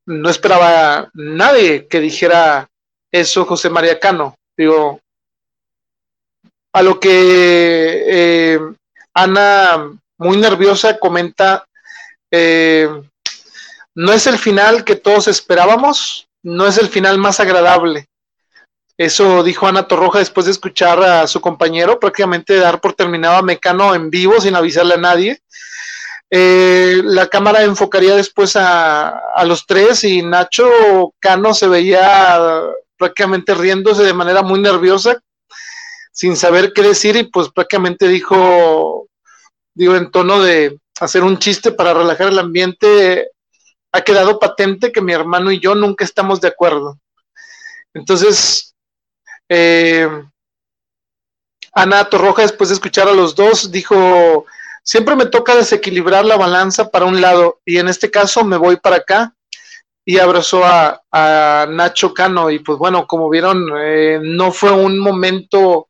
no esperaba nadie que dijera eso José María Cano. Digo, a lo que eh, Ana, muy nerviosa, comenta, eh, no es el final que todos esperábamos, no es el final más agradable. Eso dijo Ana Torroja después de escuchar a su compañero prácticamente dar por terminado a Mecano en vivo sin avisarle a nadie. Eh, la cámara enfocaría después a, los tres y Nacho Cano se veía prácticamente riéndose de manera muy nerviosa, sin saber qué decir y pues prácticamente dijo, digo, en tono de hacer un chiste para relajar el ambiente, ha quedado patente que mi hermano y yo nunca estamos de acuerdo. Entonces, eh, Ana Torroja, después de escuchar a los dos, dijo, siempre me toca desequilibrar la balanza para un lado y en este caso me voy para acá y abrazó a, Nacho Cano. Y pues bueno, como vieron, eh, no fue un momento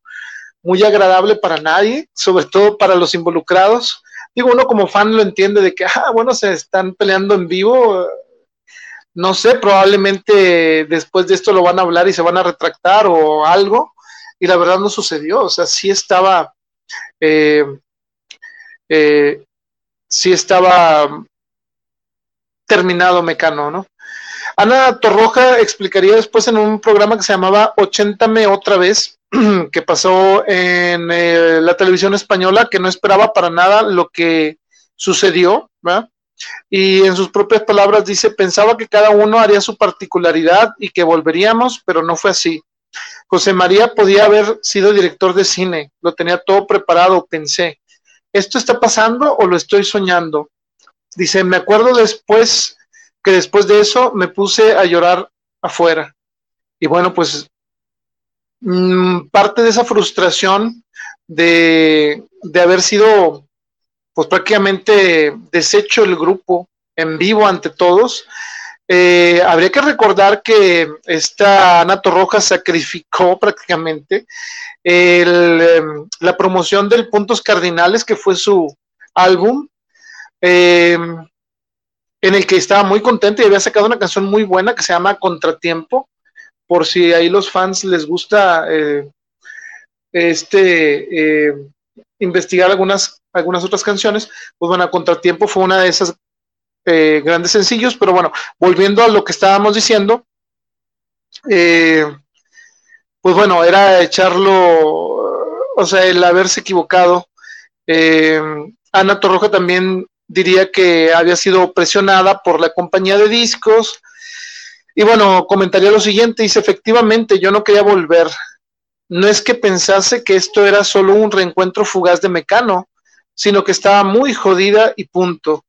muy agradable para nadie, sobre todo para los involucrados. Digo, uno como fan lo entiende de que, ah, bueno, se están peleando en vivo, no sé, probablemente después de esto lo van a hablar y se van a retractar o algo, y la verdad no sucedió, o sea, sí estaba, eh, eh, sí estaba terminado Mecano, ¿no? Ana Torroja explicaría después en un programa que se llamaba Ochentame otra vez, <clears throat> que pasó en eh, la televisión española, que no esperaba para nada lo que sucedió, ¿verdad? y en sus propias palabras dice, pensaba que cada uno haría su particularidad y que volveríamos, pero no fue así. José María podía haber sido director de cine, lo tenía todo preparado, pensé, ¿esto está pasando o lo estoy soñando? Dice, me acuerdo después que después de eso me puse a llorar afuera. Y bueno, pues mm, parte de esa frustración de, de haber sido pues prácticamente deshecho el grupo en vivo ante todos. Eh, habría que recordar que esta Ana Rojas sacrificó prácticamente em, la promoción del Puntos Cardinales, que fue su álbum, em, en el que estaba muy contento y había sacado una canción muy buena que se llama Contratiempo, por si ahí los fans les gusta eh, este eh, investigar algunas algunas otras canciones, pues bueno, Contratiempo fue una de esas eh, grandes sencillos, pero bueno, volviendo a lo que estábamos diciendo, eh, pues bueno, era echarlo, o sea, el haberse equivocado. Eh, Ana Torroja también diría que había sido presionada por la compañía de discos. Y bueno, comentaría lo siguiente, dice, efectivamente, yo no quería volver. No es que pensase que esto era solo un reencuentro fugaz de Mecano, sino que estaba muy jodida y punto.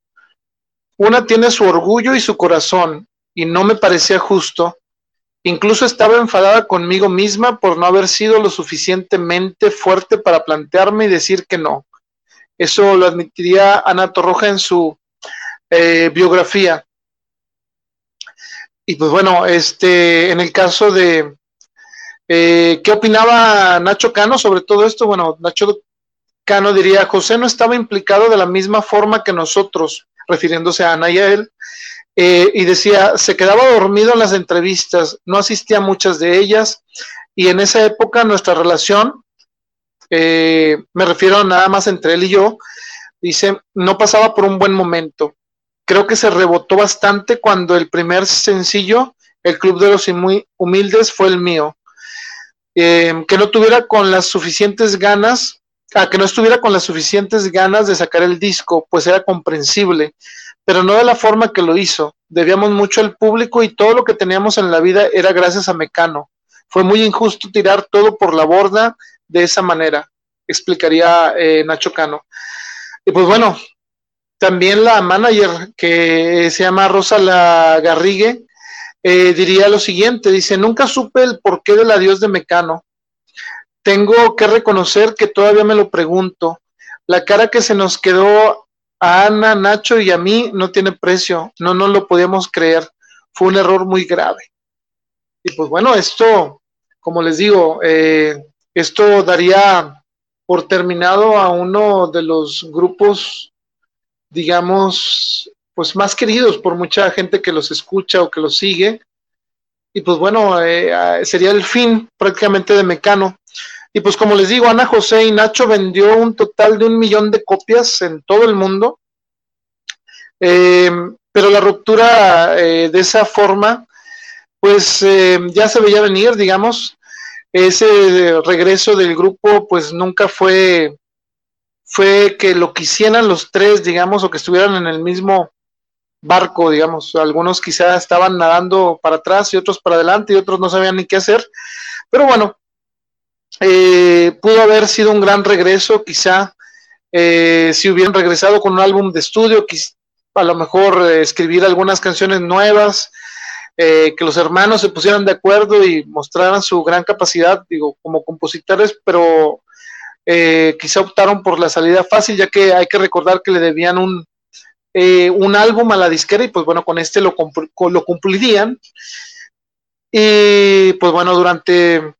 Una tiene su orgullo y su corazón, y no me parecía justo. Incluso estaba enfadada conmigo misma por no haber sido lo suficientemente fuerte para plantearme y decir que no. Eso lo admitiría Ana Torroja en su eh, biografía. Y pues bueno, este, en el caso de eh, qué opinaba Nacho Cano sobre todo esto, bueno, Nacho Cano diría, José no estaba implicado de la misma forma que nosotros, refiriéndose a Ana y a él, eh, y decía, se quedaba dormido en las entrevistas, no asistía a muchas de ellas, y en esa época nuestra relación, eh, me refiero nada más entre él y yo, dice, no pasaba por un buen momento. Creo que se rebotó bastante cuando el primer sencillo, El Club de los Humildes, fue el mío. Eh, que no tuviera con las suficientes ganas a que no estuviera con las suficientes ganas de sacar el disco, pues era comprensible, pero no de la forma que lo hizo. Debíamos mucho al público y todo lo que teníamos en la vida era gracias a Mecano. Fue muy injusto tirar todo por la borda de esa manera, explicaría eh, Nacho Cano. Y pues bueno, también la manager que se llama Rosa La Garrigue eh, diría lo siguiente, dice, nunca supe el porqué del adiós de Mecano. Tengo que reconocer que todavía me lo pregunto. La cara que se nos quedó a Ana, Nacho y a mí no tiene precio. No nos lo podíamos creer. Fue un error muy grave. Y pues bueno, esto, como les digo, eh, esto daría por terminado a uno de los grupos, digamos, pues más queridos por mucha gente que los escucha o que los sigue. Y pues bueno, eh, sería el fin prácticamente de Mecano. Y pues como les digo, Ana José y Nacho vendió un total de un millón de copias en todo el mundo. Eh, pero la ruptura eh, de esa forma, pues ya se veía venir, digamos ese regreso del grupo pues nunca fue fue que lo quisieran los tres, digamos, o que estuvieran en el mismo barco, digamos. Algunos quizás estaban nadando para atrás y otros para adelante y otros no sabían ni qué hacer. Pero bueno, eh, pudo haber sido un gran regreso, quizá eh, si hubieran regresado con un álbum de estudio, a lo mejor eh, escribir algunas canciones nuevas, eh, que los hermanos se pusieran de acuerdo y mostraran su gran capacidad, digo, como compositores, pero quizá optaron por la salida fácil, ya que hay que recordar que le debían un, un álbum a la disquera y pues bueno, con este lo, lo cumplirían. Y pues bueno, durante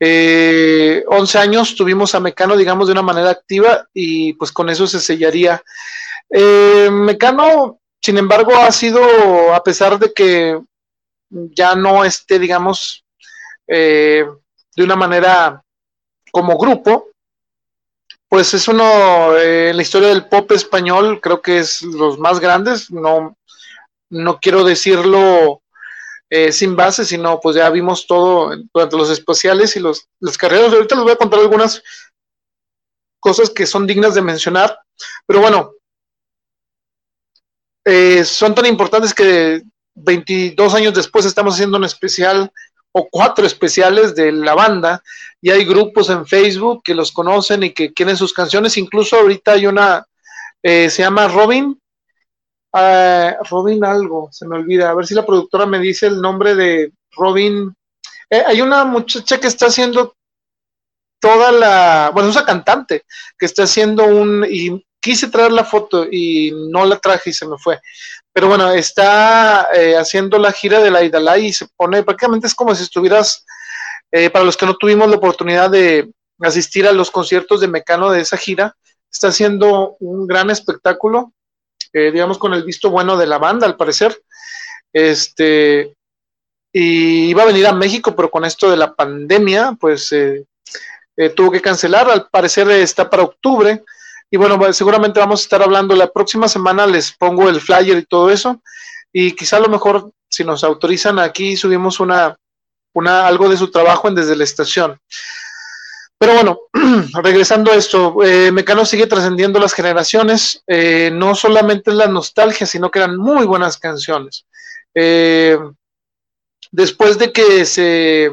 11 años tuvimos a Mecano, digamos, de una manera activa y pues con eso se sellaría. Mecano, sin embargo, ha sido, a pesar de que ya no esté, digamos, eh, de una manera como grupo, pues es uno eh, en la historia del pop español, creo que es los más grandes, no, no quiero decirlo eh, sin base, sino pues ya vimos todo durante los especiales y los, las carreras. Ahorita les voy a contar algunas cosas que son dignas de mencionar, pero bueno, son tan importantes que 22 años después estamos haciendo un especial o cuatro especiales de la banda y hay grupos en Facebook que los conocen y que quieren sus canciones. Incluso ahorita hay una, eh, se llama Robin, uh, Robin algo, se me olvida. A ver si la productora me dice el nombre de Robin. Eh, hay una muchacha que está haciendo toda la, bueno, es una cantante que está haciendo un, y quise traer la foto y no la traje y se me fue. Pero bueno, está eh, haciendo la gira de la Idalai y se pone, prácticamente es como si estuvieras, eh, para los que no tuvimos la oportunidad de asistir a los conciertos de Mecano de esa gira, está haciendo un gran espectáculo, eh, digamos con el visto bueno de la banda al parecer. Este, y iba a venir a México, pero con esto de la pandemia, pues tuvo que cancelar, al parecer está para octubre y bueno, seguramente vamos a estar hablando la próxima semana, les pongo el flyer y todo eso. Y quizá a lo mejor, si nos autorizan aquí, subimos una, una, algo de su trabajo en desde la estación. Pero bueno, <clears throat> regresando a esto, eh, Mecano sigue trascendiendo las generaciones. Eh, no solamente es la nostalgia, sino que eran muy buenas canciones. Eh, después de que se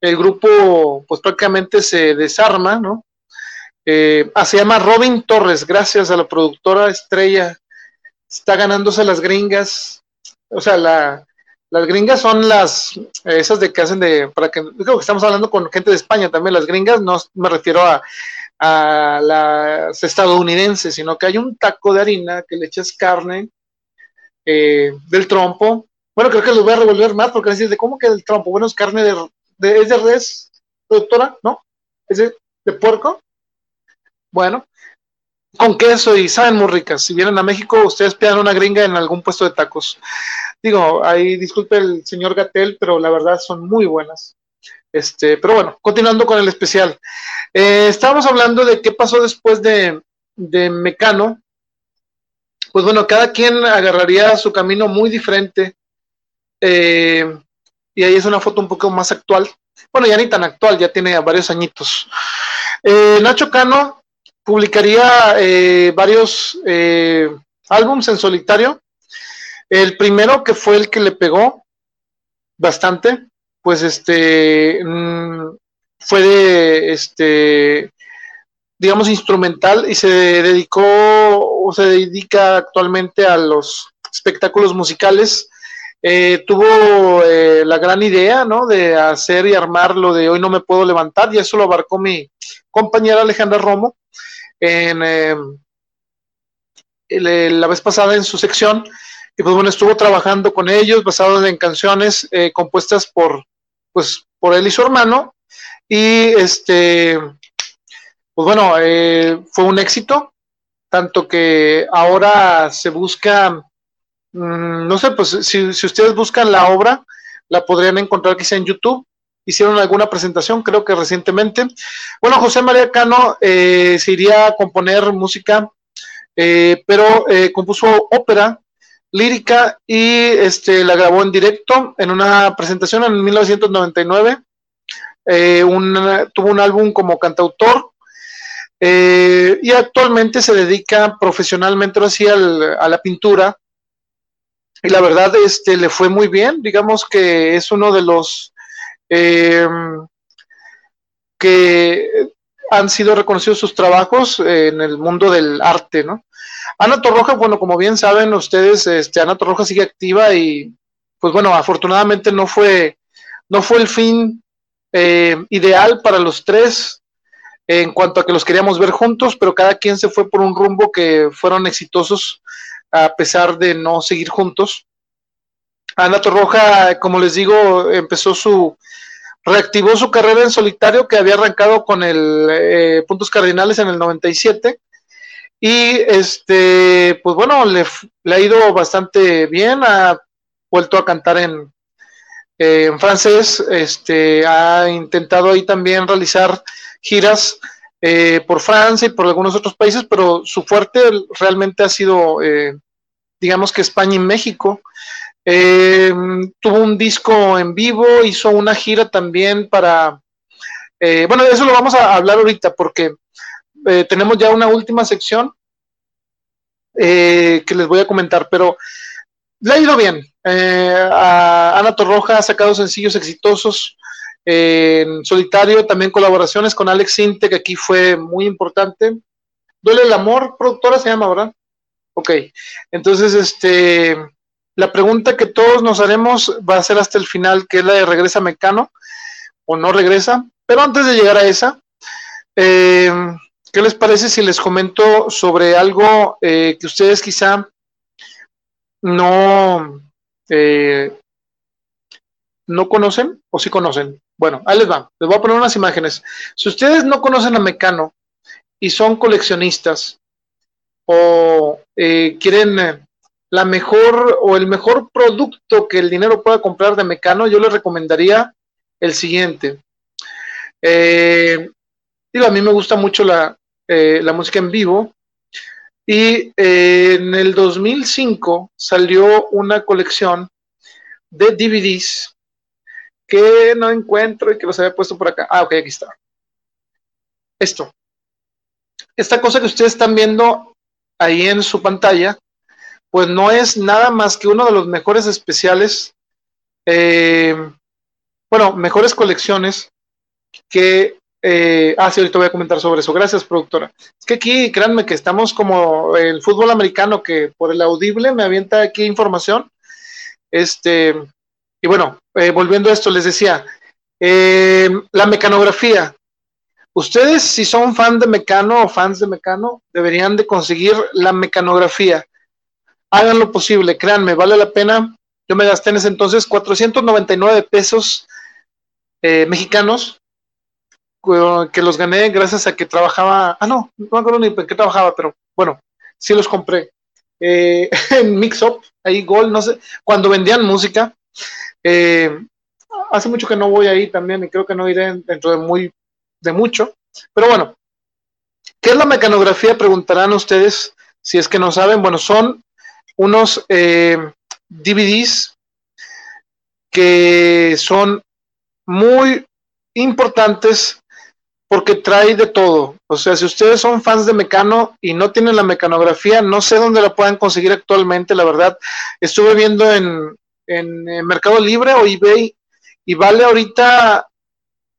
el grupo, pues prácticamente se desarma, ¿no? Ah, se llama Robin Torres, gracias a la productora estrella. Está ganándose las gringas. O sea, las gringas son las, esas de que hacen de, para que, creo que estamos hablando con gente de España también, las gringas, no me refiero a, las estadounidenses, sino que hay un taco de harina que le echas carne eh, del trompo. Bueno, creo que los voy a revolver más porque decir de cómo que el trompo, bueno, es carne de, es de res, productora, ¿no? Es de puerco. Bueno, con queso y saben muy ricas. Si vienen a México, ustedes pidan una gringa en algún puesto de tacos. Digo, ahí disculpe el señor Gatel, pero la verdad son muy buenas. Este, pero bueno, continuando con el especial. Eh, estábamos hablando de qué pasó después de, de Mecano. Pues bueno, cada quien agarraría su camino muy diferente. Eh, y ahí es una foto un poco más actual. Bueno, ya ni tan actual, ya tiene varios añitos. Eh, Nacho Cano publicaría eh, varios eh, álbums en solitario. El primero que fue el que le pegó bastante, pues este mm, fue de este digamos, instrumental y se dedicó o se dedica actualmente a los espectáculos musicales. Eh, tuvo eh, la gran idea, ¿no? De hacer y armar lo de hoy no me puedo levantar y eso lo abarcó mi compañera Alejandra Romo en eh, la vez pasada en su sección y pues bueno estuvo trabajando con ellos basado en canciones compuestas por pues por él y su hermano y este pues bueno fue un éxito tanto que ahora se busca Mm, no sé, pues si, ustedes buscan la obra, la podrían encontrar quizá en YouTube. Hicieron alguna presentación, creo que recientemente. Bueno, José María Cano eh, se iría a componer música, eh, pero eh, compuso ópera lírica y este, la grabó en directo en una presentación en 1999. tuvo un álbum como cantautor y actualmente se dedica profesionalmente así a la pintura y la verdad este, le fue muy bien, digamos que es uno de los em, que han sido reconocidos sus trabajos en el mundo del arte, ¿no? Ana Torroja, bueno, como bien saben ustedes, este, Ana Torroja sigue activa y, pues bueno, afortunadamente no fue, no fue el fin eh, ideal para los tres en cuanto a que los queríamos ver juntos, pero cada quien se fue por un rumbo que fueron exitosos a pesar de no seguir juntos. Ana Torroja, como les digo, empezó su, reactivó su carrera en solitario que había arrancado con el eh, Puntos Cardinales en el 97. Y este, pues bueno, le, ha ido bastante bien, ha vuelto a cantar en, eh, en francés, este, ha intentado ahí también realizar giras eh, por Francia y por algunos otros países, pero su fuerte realmente ha sido, eh, digamos que España y México. Eh, tuvo un disco en vivo, hizo una gira también para... bueno, de eso lo vamos a hablar ahorita porque tenemos ya una última sección que les voy a comentar, pero le ha ido bien. a Ana Torroja ha sacado sencillos exitosos en solitario, también colaboraciones con Alex Sinte, que aquí fue muy importante. Duele el amor, productora se llama, ¿verdad? Ok, entonces, este, la pregunta que todos nos haremos va a ser hasta el final, que es la de regresa Mecano o no regresa. Pero antes de llegar a esa, eh, ¿qué les parece si les comento sobre algo eh, que ustedes quizá no, eh, no conocen o sí conocen? Bueno, ahí les va. Les voy a poner unas imágenes. Si ustedes no conocen a Mecano y son coleccionistas o eh, quieren la mejor o el mejor producto que el dinero pueda comprar de Mecano, yo les recomendaría el siguiente. Digo, a mí me gusta mucho la, la música en vivo y en el 2005 salió una colección de DVDs que no encuentro y que los había puesto por acá. Ah, ok, aquí está. Esto. Esta cosa que ustedes están viendo ahí en su pantalla, pues no es nada más que uno de los mejores especiales, eh, bueno, mejores colecciones que... Eh, ah, sí, ahorita voy a comentar sobre eso. Gracias, productora. Es que aquí, créanme que estamos como el fútbol americano que por el audible me avienta aquí información. Este, y bueno, eh, volviendo a esto, les decía, eh, la mecanografía. Ustedes, si son fan de Mecano o fans de Mecano, deberían de conseguir la mecanografía. Hagan lo posible, créanme, vale la pena. Yo me gasté en ese entonces 499 pesos eh, mexicanos, que los gané gracias a que trabajaba, ah, no, no me acuerdo ni en qué trabajaba, pero bueno, sí los compré. <laughs> en Mix Up, ahí Gol, no sé, cuando vendían música, eh, hace mucho que no voy ahí también y creo que no iré dentro de muy de mucho. Pero bueno, ¿qué es la mecanografía? Preguntarán ustedes si es que no saben. Bueno, son unos eh, DVDs que son muy importantes porque trae de todo. O sea, si ustedes son fans de Mecano y no tienen la mecanografía, no sé dónde la puedan conseguir actualmente, la verdad. Estuve viendo en, en Mercado Libre o eBay y vale ahorita,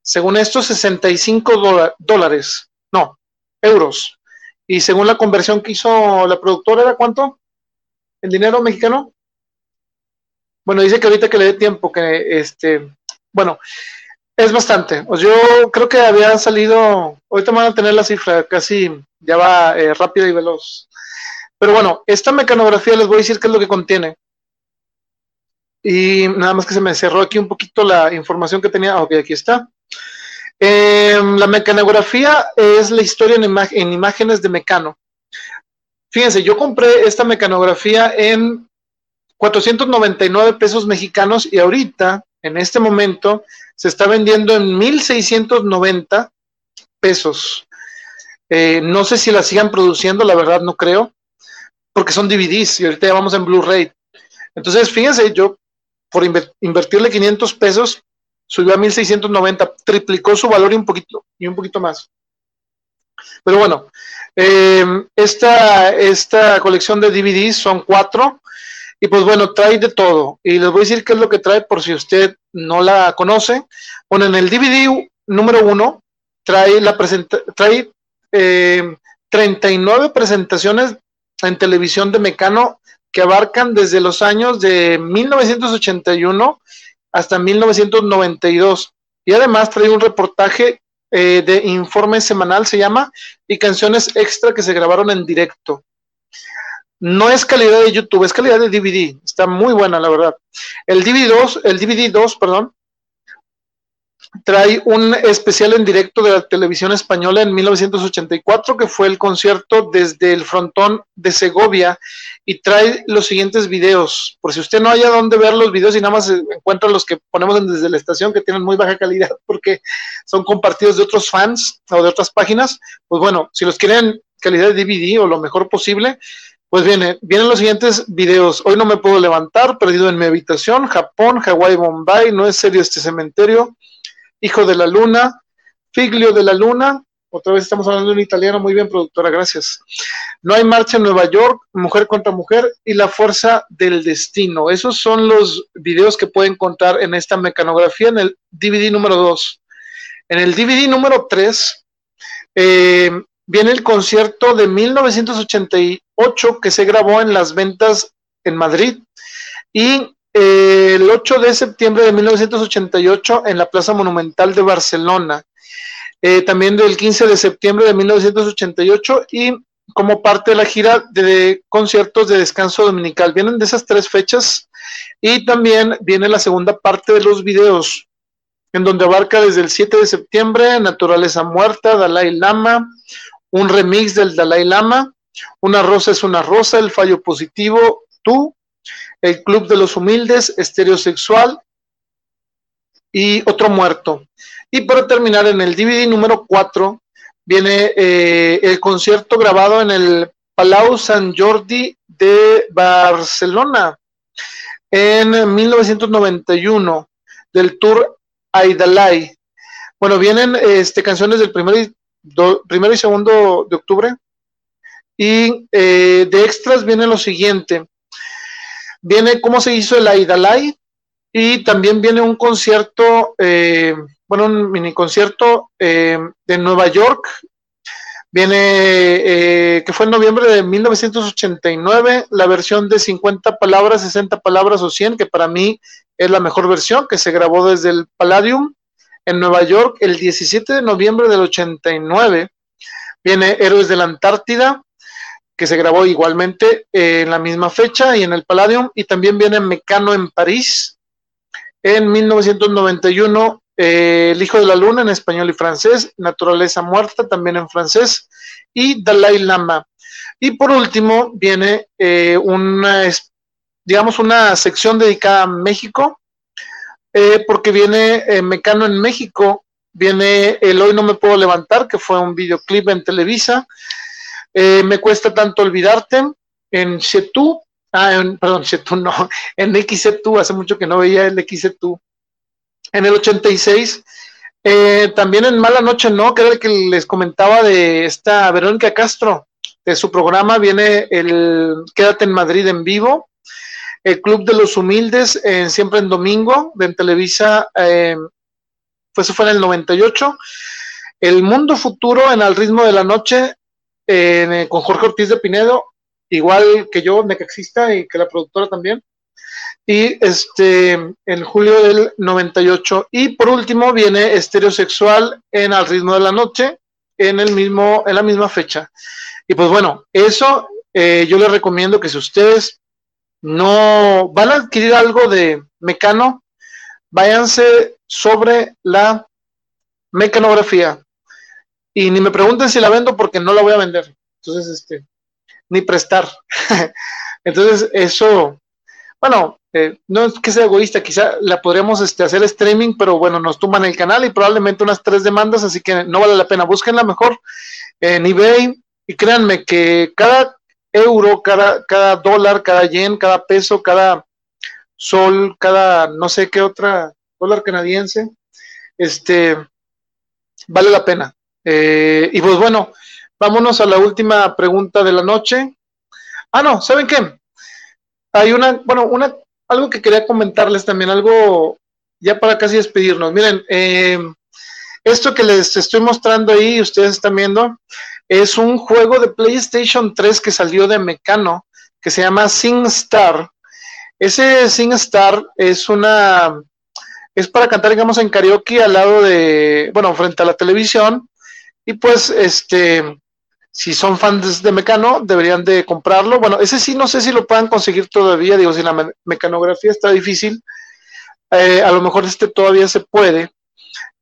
según esto, 65 dólares. No, euros. Y según la conversión que hizo la productora, ¿era cuánto? ¿En dinero mexicano? Bueno, dice que ahorita que le dé tiempo, que este, bueno, es bastante. Pues yo creo que había salido, ahorita van a tener la cifra, casi ya va eh, rápida y veloz. Pero bueno, esta mecanografía les voy a decir qué es lo que contiene. Y nada más que se me cerró aquí un poquito la información que tenía. Ok, aquí está. Em, la mecanografía es la historia en, en, imágenes de Mecano. Fíjense, yo compré esta mecanografía en 499 pesos mexicanos y ahorita, en este momento, se está vendiendo en 1690 pesos. Eh, no sé si la sigan produciendo, la verdad no creo, porque son DVDs y ahorita ya vamos en Blu-ray. Entonces, fíjense, yo por invertirle 500 pesos, subió a 1690, triplicó su valor y un poquito, y un poquito más. Pero bueno, eh, esta, esta colección de DVDs son cuatro, y pues bueno, trae de todo. Y les voy a decir qué es lo que trae por si usted no la conoce. Bueno, en el DVD número uno trae la trae eh, 39 presentaciones en televisión de Mecano que abarcan desde los años de 1981 hasta 1992. Y además trae un reportaje eh, de informe semanal, se llama, y canciones extra que se grabaron en directo. No es calidad de YouTube, es calidad de DVD. Está muy buena, la verdad. El DVD 2, el DVD 2, perdón, trae un especial en directo de la televisión española en 1984, que fue el concierto desde el frontón de Segovia, y trae los siguientes videos. Por si usted no haya dónde ver los videos y nada más encuentra los que ponemos desde la estación, que tienen muy baja calidad <laughs> porque son compartidos de otros fans o de otras páginas, pues bueno, si los quieren calidad de DVD o lo mejor posible, pues viene, vienen los siguientes videos. Hoy no me puedo levantar, perdido en mi habitación, Japón, Hawái, Bombay, no es serio este cementerio, Hijo de la Luna, Figlio de la Luna, otra vez estamos hablando en italiano, muy bien, productora, gracias. No hay marcha en Nueva York, Mujer contra Mujer y La Fuerza del Destino. Esos son los videos que pueden contar en esta mecanografía en el DVD número 2. En el DVD número 3 eh, viene el concierto de 1988 que se grabó en las ventas en Madrid y el 8 de septiembre de 1988 en la Plaza Monumental de Barcelona. Eh, también del 15 de septiembre de 1988 y como parte de la gira de conciertos de descanso dominical. Vienen de esas tres fechas y también viene la segunda parte de los videos, en donde abarca desde el 7 de septiembre Naturaleza Muerta, Dalai Lama, un remix del Dalai Lama, Una Rosa es una Rosa, El Fallo Positivo, Tú, el Club de los Humildes, Estereosexual y Otro Muerto. Y para terminar, en el DVD número 4 viene eh, el concierto grabado en el Palau Sant Jordi de Barcelona en 1991 del tour Aidalai. Bueno, vienen este, canciones del primero primero y segundo de octubre. Y eh, de extras viene lo siguiente. Viene cómo se hizo el Aidalay y también viene un concierto, eh, bueno, un mini concierto eh, de Nueva York, viene que fue en noviembre de 1989, la versión de 50 palabras, 60 palabras o 100, que para mí es la mejor versión, que se grabó desde el Palladium en Nueva York el 17 de noviembre del 89. Viene Héroes de la Antártida, que se grabó igualmente en la misma fecha y en el Palladium, y también viene Mecano en París en 1991, eh, El Hijo de la Luna en español y francés, Naturaleza Muerta también en francés, y Dalai Lama. Y por último viene eh, una, digamos, una sección dedicada a México, eh, porque viene Mecano en México, viene El Hoy No Me Puedo Levantar, que fue un videoclip en Televisa, eh, me cuesta tanto olvidarte en Chetu, ah, en, perdón, Chetu no, <laughs> en XC2, hace mucho que no veía el XC2. En el 86, eh, también en Mala Noche No, que era el que les comentaba de esta Verónica Castro, de su programa viene el Quédate en Madrid en vivo, el Club de los Humildes, en siempre en domingo, de en Televisa, eh, eso fue en el 98. El Mundo Futuro en Al Ritmo de la Noche, con Jorge Ortiz de Pinedo, igual que yo, exista y que la productora también. Y este, en julio del 98. Y por último viene Estereosexual en Al Ritmo de la Noche, en, el mismo, en la misma fecha. Y pues bueno, eso eh, yo les recomiendo que si ustedes no van a adquirir algo de mecano, váyanse sobre la mecanografía. Y ni me pregunten si la vendo porque no la voy a vender. Entonces, este, ni prestar. <laughs> Entonces, eso, bueno, eh, no es que sea egoísta, quizá la podríamos este, hacer streaming, pero bueno, nos tumban el canal y probablemente unas tres demandas, así que no vale la pena. Búsquenla mejor en eBay y créanme que cada euro, cada, cada dólar, cada yen, cada peso, cada sol, cada no sé qué otra dólar canadiense, este, vale la pena. Eh, y pues bueno, vámonos a la última pregunta de la noche. Ah, no, ¿saben qué? Hay una, bueno, una, algo que quería comentarles también, algo ya para casi despedirnos. Miren, eh, esto que les estoy mostrando ahí, ustedes están viendo, es un juego de PlayStation 3 que salió de Mecano, que se llama SingStar. Ese SingStar es una, es para cantar, digamos, en karaoke al lado de, bueno, frente a la televisión. Y pues, este, si son fans de Mecano, deberían de comprarlo. Bueno, ese sí no sé si lo puedan conseguir todavía, digo, si la mecanografía está difícil, eh, a lo mejor este todavía se puede.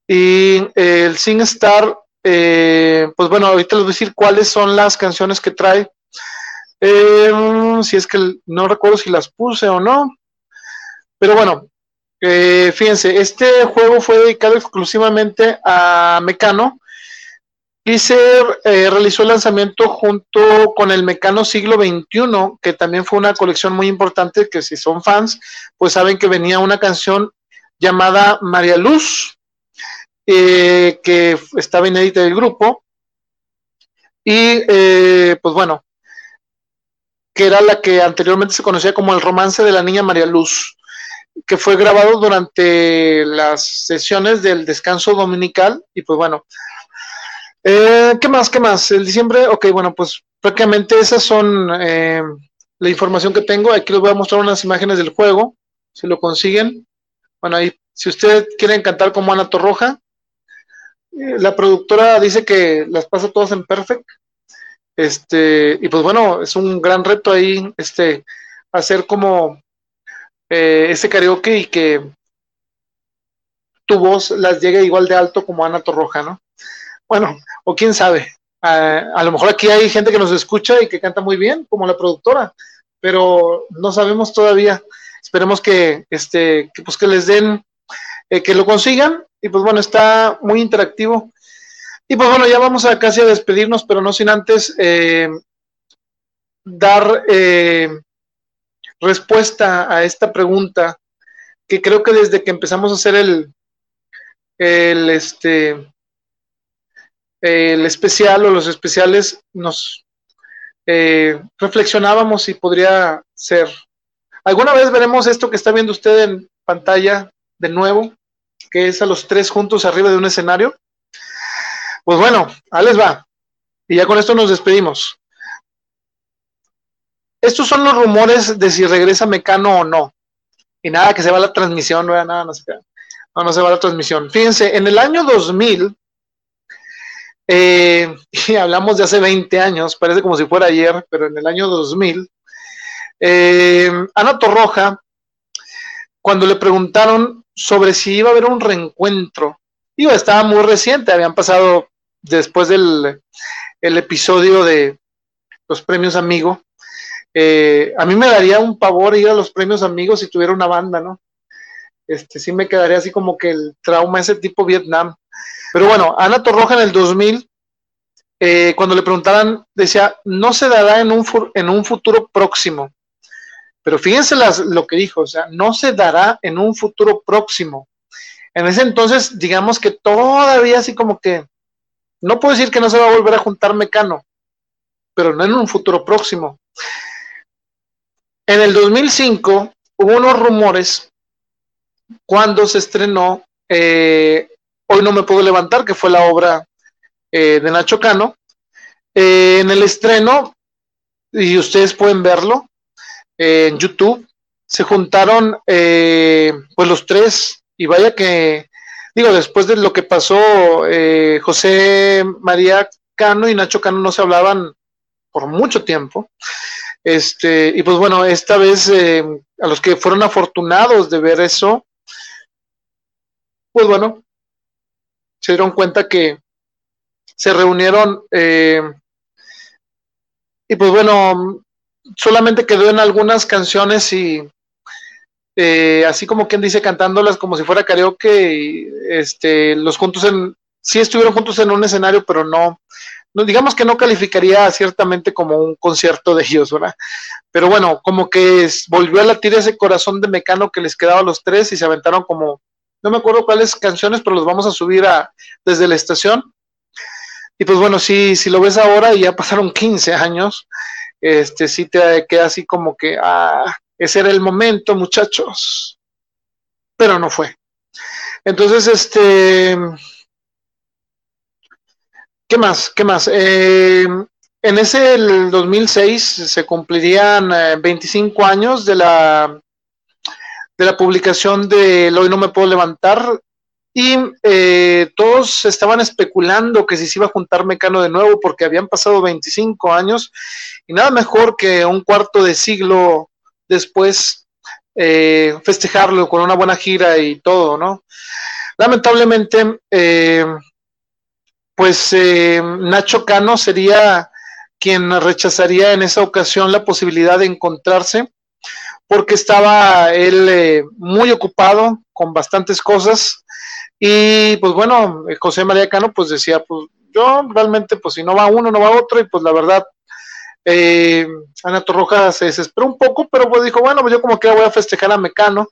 Y eh, el SingStar, eh, pues bueno, ahorita les voy a decir cuáles son las canciones que trae. Eh, si es que no recuerdo si las puse o no. Pero bueno, fíjense, este juego fue dedicado exclusivamente a Mecano y se realizó el lanzamiento junto con el Mecano Siglo XXI, que también fue una colección muy importante, que si son fans, pues saben que venía una canción llamada María Luz, eh, que estaba inédita del grupo. Y eh, pues bueno, que era la que anteriormente se conocía como el romance de la niña María Luz, que fue grabado durante las sesiones del descanso dominical. Y pues bueno, eh, ¿qué más? ¿Qué más? El diciembre, ok, bueno, pues prácticamente esas son la información que tengo. Aquí les voy a mostrar unas imágenes del juego, si lo consiguen. Bueno, ahí, si ustedes quieren cantar como Ana Torroja, la productora dice que las pasa todas en perfect. Este, y pues bueno, es un gran reto ahí, este, hacer como eh, ese karaoke y que tu voz las llegue igual de alto como Ana Torroja, ¿no? Bueno, o quién sabe, a lo mejor aquí hay gente que nos escucha y que canta muy bien, como la productora, pero no sabemos todavía. Esperemos que, este, que pues que les den, eh, que lo consigan y pues bueno, está muy interactivo. Y pues bueno, ya vamos a casi a despedirnos, pero no sin antes eh, dar eh, respuesta a esta pregunta que creo que desde que empezamos a hacer el, el este el especial o los especiales nos eh, reflexionábamos si podría ser. ¿Alguna vez veremos esto que está viendo usted en pantalla de nuevo? Que es a los tres juntos arriba de un escenario. Pues bueno, ahí les va. Y ya con esto nos despedimos. Estos son los rumores de si regresa Mecano o no. Y nada, que se va la transmisión, no nada, no se, no, no se va la transmisión. Fíjense, en el año 2000, eh, <laughs> y hablamos de hace 20 años, parece como si fuera ayer, pero en el año 2000, eh, Ana Torroja, cuando le preguntaron sobre si iba a haber un reencuentro. Digo, estaba muy reciente, habían pasado después del el episodio de los premios Amigo. Eh, a mí me daría un pavor ir a los premios Amigos si tuviera una banda, ¿no? Este, sí me quedaría así como que el trauma ese tipo Vietnam. Pero bueno, Ana Torroja en el 2000, eh, cuando le preguntaran, decía, no se dará en un, en un futuro próximo. Pero fíjense lo que dijo, o sea, no se dará en un futuro próximo. En ese entonces, digamos que todavía así como que, no puedo decir que no se va a volver a juntar Mecano, pero no en un futuro próximo. En el 2005 hubo unos rumores cuando se estrenó eh, Hoy no me puedo levantar, que fue la obra de Nacho Cano. en el estreno, y ustedes pueden verlo en YouTube, se juntaron pues los tres, y vaya que, digo, después de lo que pasó, José María Cano y Nacho Cano no se hablaban por mucho tiempo. Este, y pues bueno, esta vez eh, a los que fueron afortunados de ver eso, pues bueno, se dieron cuenta que se reunieron eh, y pues bueno, solamente quedó en algunas canciones y eh, así como quien dice cantándolas como si fuera karaoke y este los juntos en sí estuvieron juntos en un escenario pero no no, digamos que no calificaría ciertamente como un concierto de ellos, ¿verdad? Pero bueno, como que volvió a latir ese corazón de Mecano que les quedaba a los tres y se aventaron como, no me acuerdo cuáles canciones, pero los vamos a subir a, desde la estación. Y pues bueno, si, si lo ves ahora y ya pasaron 15 años, este sí te queda así como que, ah, ese era el momento, muchachos. Pero no fue. Entonces, este, ¿Qué más? ¿Qué más? Eh, en ese el 2006 se cumplirían 25 eh, años de la de la publicación de Hoy no me puedo levantar y eh, todos estaban especulando que si se iba a juntar Mecano de nuevo porque habían pasado 25 años y nada mejor que un cuarto de siglo después festejarlo con una buena gira y todo, ¿no? Lamentablemente pues eh, Nacho Cano sería quien rechazaría en esa ocasión la posibilidad de encontrarse, porque estaba él eh, muy ocupado con bastantes cosas. Y pues bueno, eh, José María Cano pues decía, pues yo realmente pues si no va uno, no va otro, y pues la verdad, Ana Torroja se desesperó un poco, pero pues dijo, bueno, pues yo como que voy a festejar a Mecano.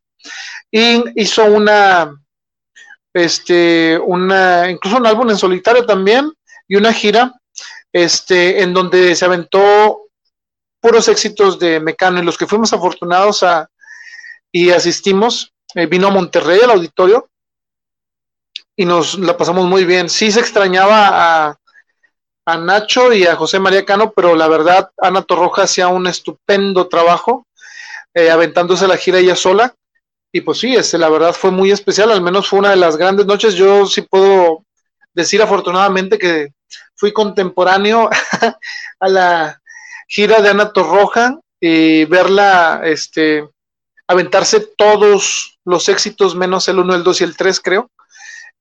Y hizo una, este, una, incluso un álbum en solitario también y una gira, este, en donde se aventó puros éxitos de Mecano y los que fuimos afortunados a, y asistimos, eh, vino a Monterrey al auditorio y nos la pasamos muy bien. Sí se extrañaba a, a Nacho y a José María Cano, pero la verdad, Ana Torroja hacía un estupendo trabajo, eh, aventándose la gira ella sola. Y pues sí, este, la verdad fue muy especial, al menos fue una de las grandes noches. Yo sí puedo decir afortunadamente que fui contemporáneo <laughs> a la gira de Ana Torroja y verla este, aventarse todos los éxitos menos el 1, el 2 y el 3, creo,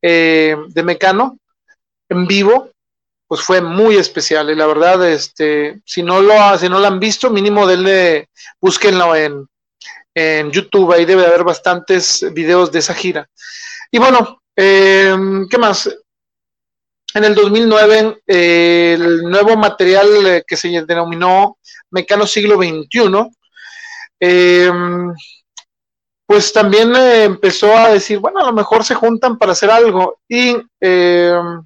eh, de Mecano en vivo, pues fue muy especial. Y la verdad, este, si no lo, si no lo han visto, mínimo denle, búsquenlo en, en YouTube, ahí debe haber bastantes videos de esa gira. Y bueno, em, ¿qué más? En el 2009, el nuevo material eh, que se denominó Mecano Siglo XXI, em, pues también eh, empezó a decir, bueno, a lo mejor se juntan para hacer algo. Y em,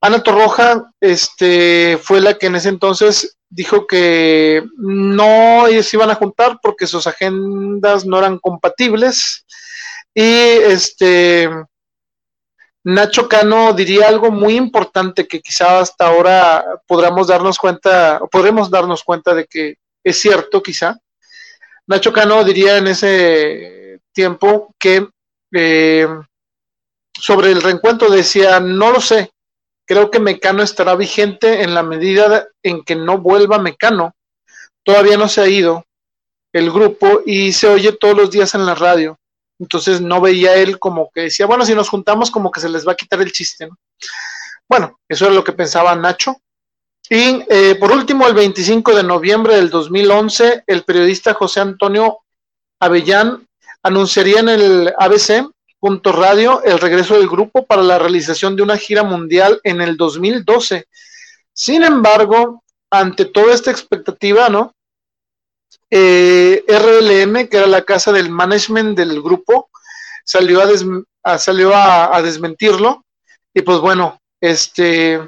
Ana Torroja este, fue la que en ese entonces dijo que no se iban a juntar porque sus agendas no eran compatibles. Y este Nacho Cano diría algo muy importante que quizá hasta ahora podremos darnos cuenta, podremos darnos cuenta de que es cierto, quizá. Nacho Cano diría en ese tiempo que eh, sobre el reencuentro decía, no lo sé, Creo que Mecano estará vigente en la medida en que no vuelva Mecano. Todavía no se ha ido el grupo y se oye todos los días en la radio. Entonces no veía él como que decía, bueno, si nos juntamos como que se les va a quitar el chiste. Bueno, eso era lo que pensaba Nacho. Y eh, por último, el 25 de noviembre del 2011, el periodista José Antonio Avellán anunciaría en el ABC Punto Radio el regreso del grupo para la realización de una gira mundial en el 2012. Sin embargo, ante toda esta expectativa, ¿no? Eh, RLM, que era la casa del management del grupo, salió a, salió a, desmentirlo. Y pues bueno, este,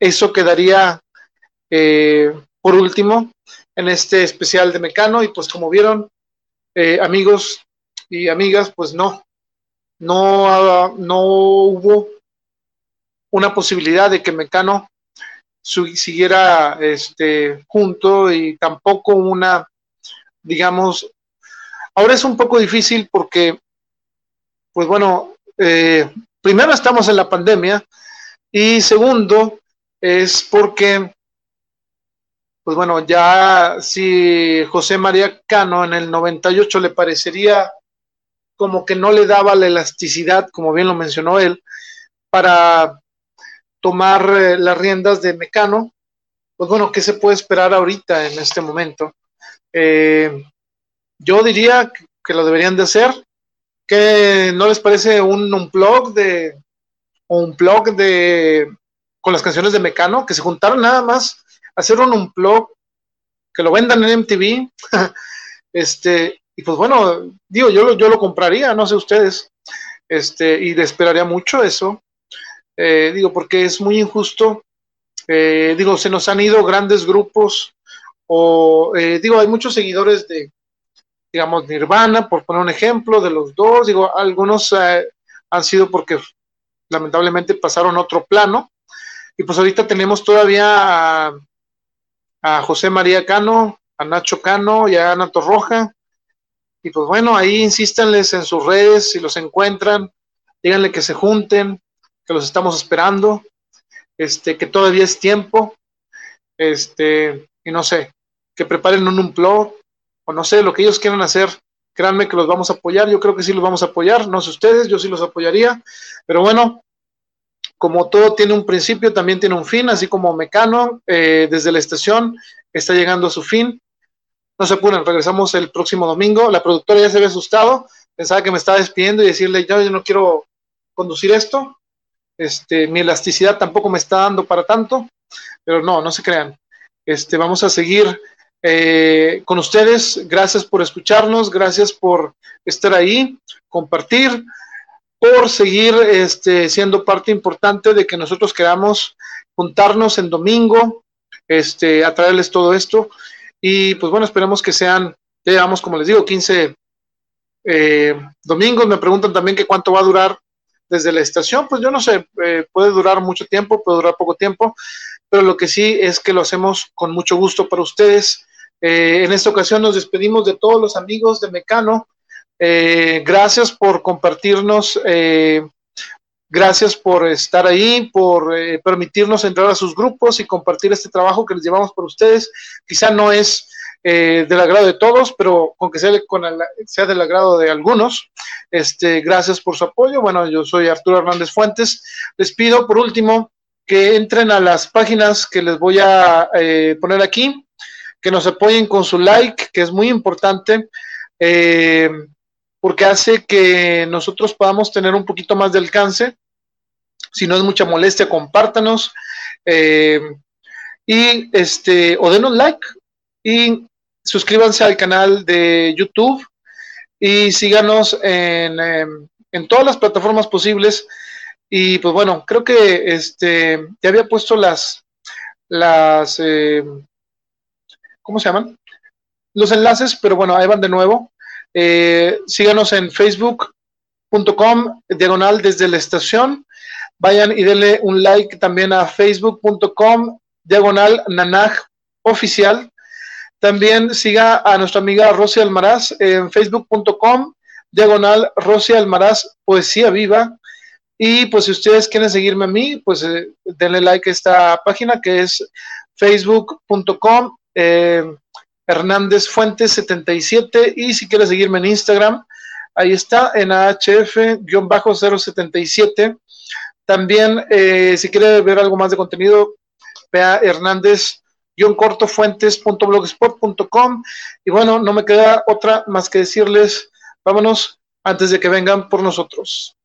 eso quedaría eh, por último en este especial de Mecano. Y pues como vieron, eh, amigos y amigas, pues no, no, no hubo una posibilidad de que Mecano siguiera este, junto y tampoco una, digamos, ahora es un poco difícil porque, pues bueno, eh, primero estamos en la pandemia y segundo es porque, pues bueno, ya si José María Cano en el 98 le parecería como que no le daba la elasticidad, como bien lo mencionó él, para tomar eh, las riendas de Mecano, pues bueno, ¿qué se puede esperar ahorita en este momento? Eh, yo diría que, lo deberían de hacer, que no les parece un, un blog de un blog de con las canciones de Mecano, que se juntaron nada más hacer un blog que lo vendan en MTV, <laughs> este, y pues bueno, digo, yo, yo lo compraría, no sé ustedes, este, y le esperaría mucho eso, eh, digo, porque es muy injusto, eh, digo, se nos han ido grandes grupos, o eh, digo, hay muchos seguidores de, digamos, Nirvana, por poner un ejemplo, de los dos, digo, algunos han sido porque lamentablemente pasaron otro plano, y pues ahorita tenemos todavía a, José María Cano, a Nacho Cano y a Ana Torroja, y pues bueno, ahí insístanles en sus redes, si los encuentran, díganle que se junten, que los estamos esperando, este, que todavía es tiempo, este, y no sé, que preparen un unplug, o no sé, lo que ellos quieran hacer, créanme que los vamos a apoyar, yo creo que sí los vamos a apoyar, no sé ustedes, yo sí los apoyaría, pero bueno, como todo tiene un principio, también tiene un fin, así como Mecano, eh, desde la estación, está llegando a su fin. No se apuren, regresamos el próximo domingo. La productora ya se había asustado, pensaba que me estaba despidiendo y decirle, yo, yo no quiero conducir esto, este, mi elasticidad tampoco me está dando para tanto, pero no, no se crean. Este, vamos a seguir eh, con ustedes. Gracias por escucharnos, gracias por estar ahí, compartir, por seguir este, siendo parte importante de que nosotros queramos juntarnos en domingo, este, a traerles todo esto. Y pues bueno, esperemos que sean, digamos, como les digo, 15 eh, domingos. Me preguntan también que cuánto va a durar desde la estación, pues yo no sé, eh, puede durar mucho tiempo, puede durar poco tiempo, pero lo que sí es que lo hacemos con mucho gusto para ustedes. Eh, en esta ocasión nos despedimos de todos los amigos de Mecano. Eh, gracias por compartirnos, gracias por estar ahí, por permitirnos entrar a sus grupos y compartir este trabajo que les llevamos por ustedes. Quizá no es eh, del agrado de todos, pero con que sea, sea del agrado de algunos. Este, gracias por su apoyo. Bueno, yo soy Arturo Hernández Fuentes. Les pido, por último, que entren a las páginas que les voy a eh, poner aquí, que nos apoyen con su like, que es muy importante, eh, porque hace que nosotros podamos tener un poquito más de alcance. Si no es mucha molestia, compártanos. y este, o denos like, y suscríbanse al canal de YouTube y síganos en, em, en, todas las plataformas posibles. Y pues bueno, creo que este ya había puesto las, las em, ¿cómo se llaman? Los enlaces, pero bueno, ahí van de nuevo. Eh, síganos en facebook.com, diagonal desde la estación. Vayan y denle un like también a facebook.com, diagonal nanaj oficial. También siga a nuestra amiga Rosy Almaraz en facebook.com, diagonal Rosy Almaraz, Poesía Viva. Y pues si ustedes quieren seguirme a mí, pues eh, denle like a esta página que es facebook.com Hernández Fuentes 77 y si quieren seguirme en Instagram, ahí está en AHF-077. También eh, si quiere ver algo más de contenido, vea Hernández cortofuentes.blogspot.com y bueno, no me queda otra más que decirles, vámonos antes de que vengan por nosotros.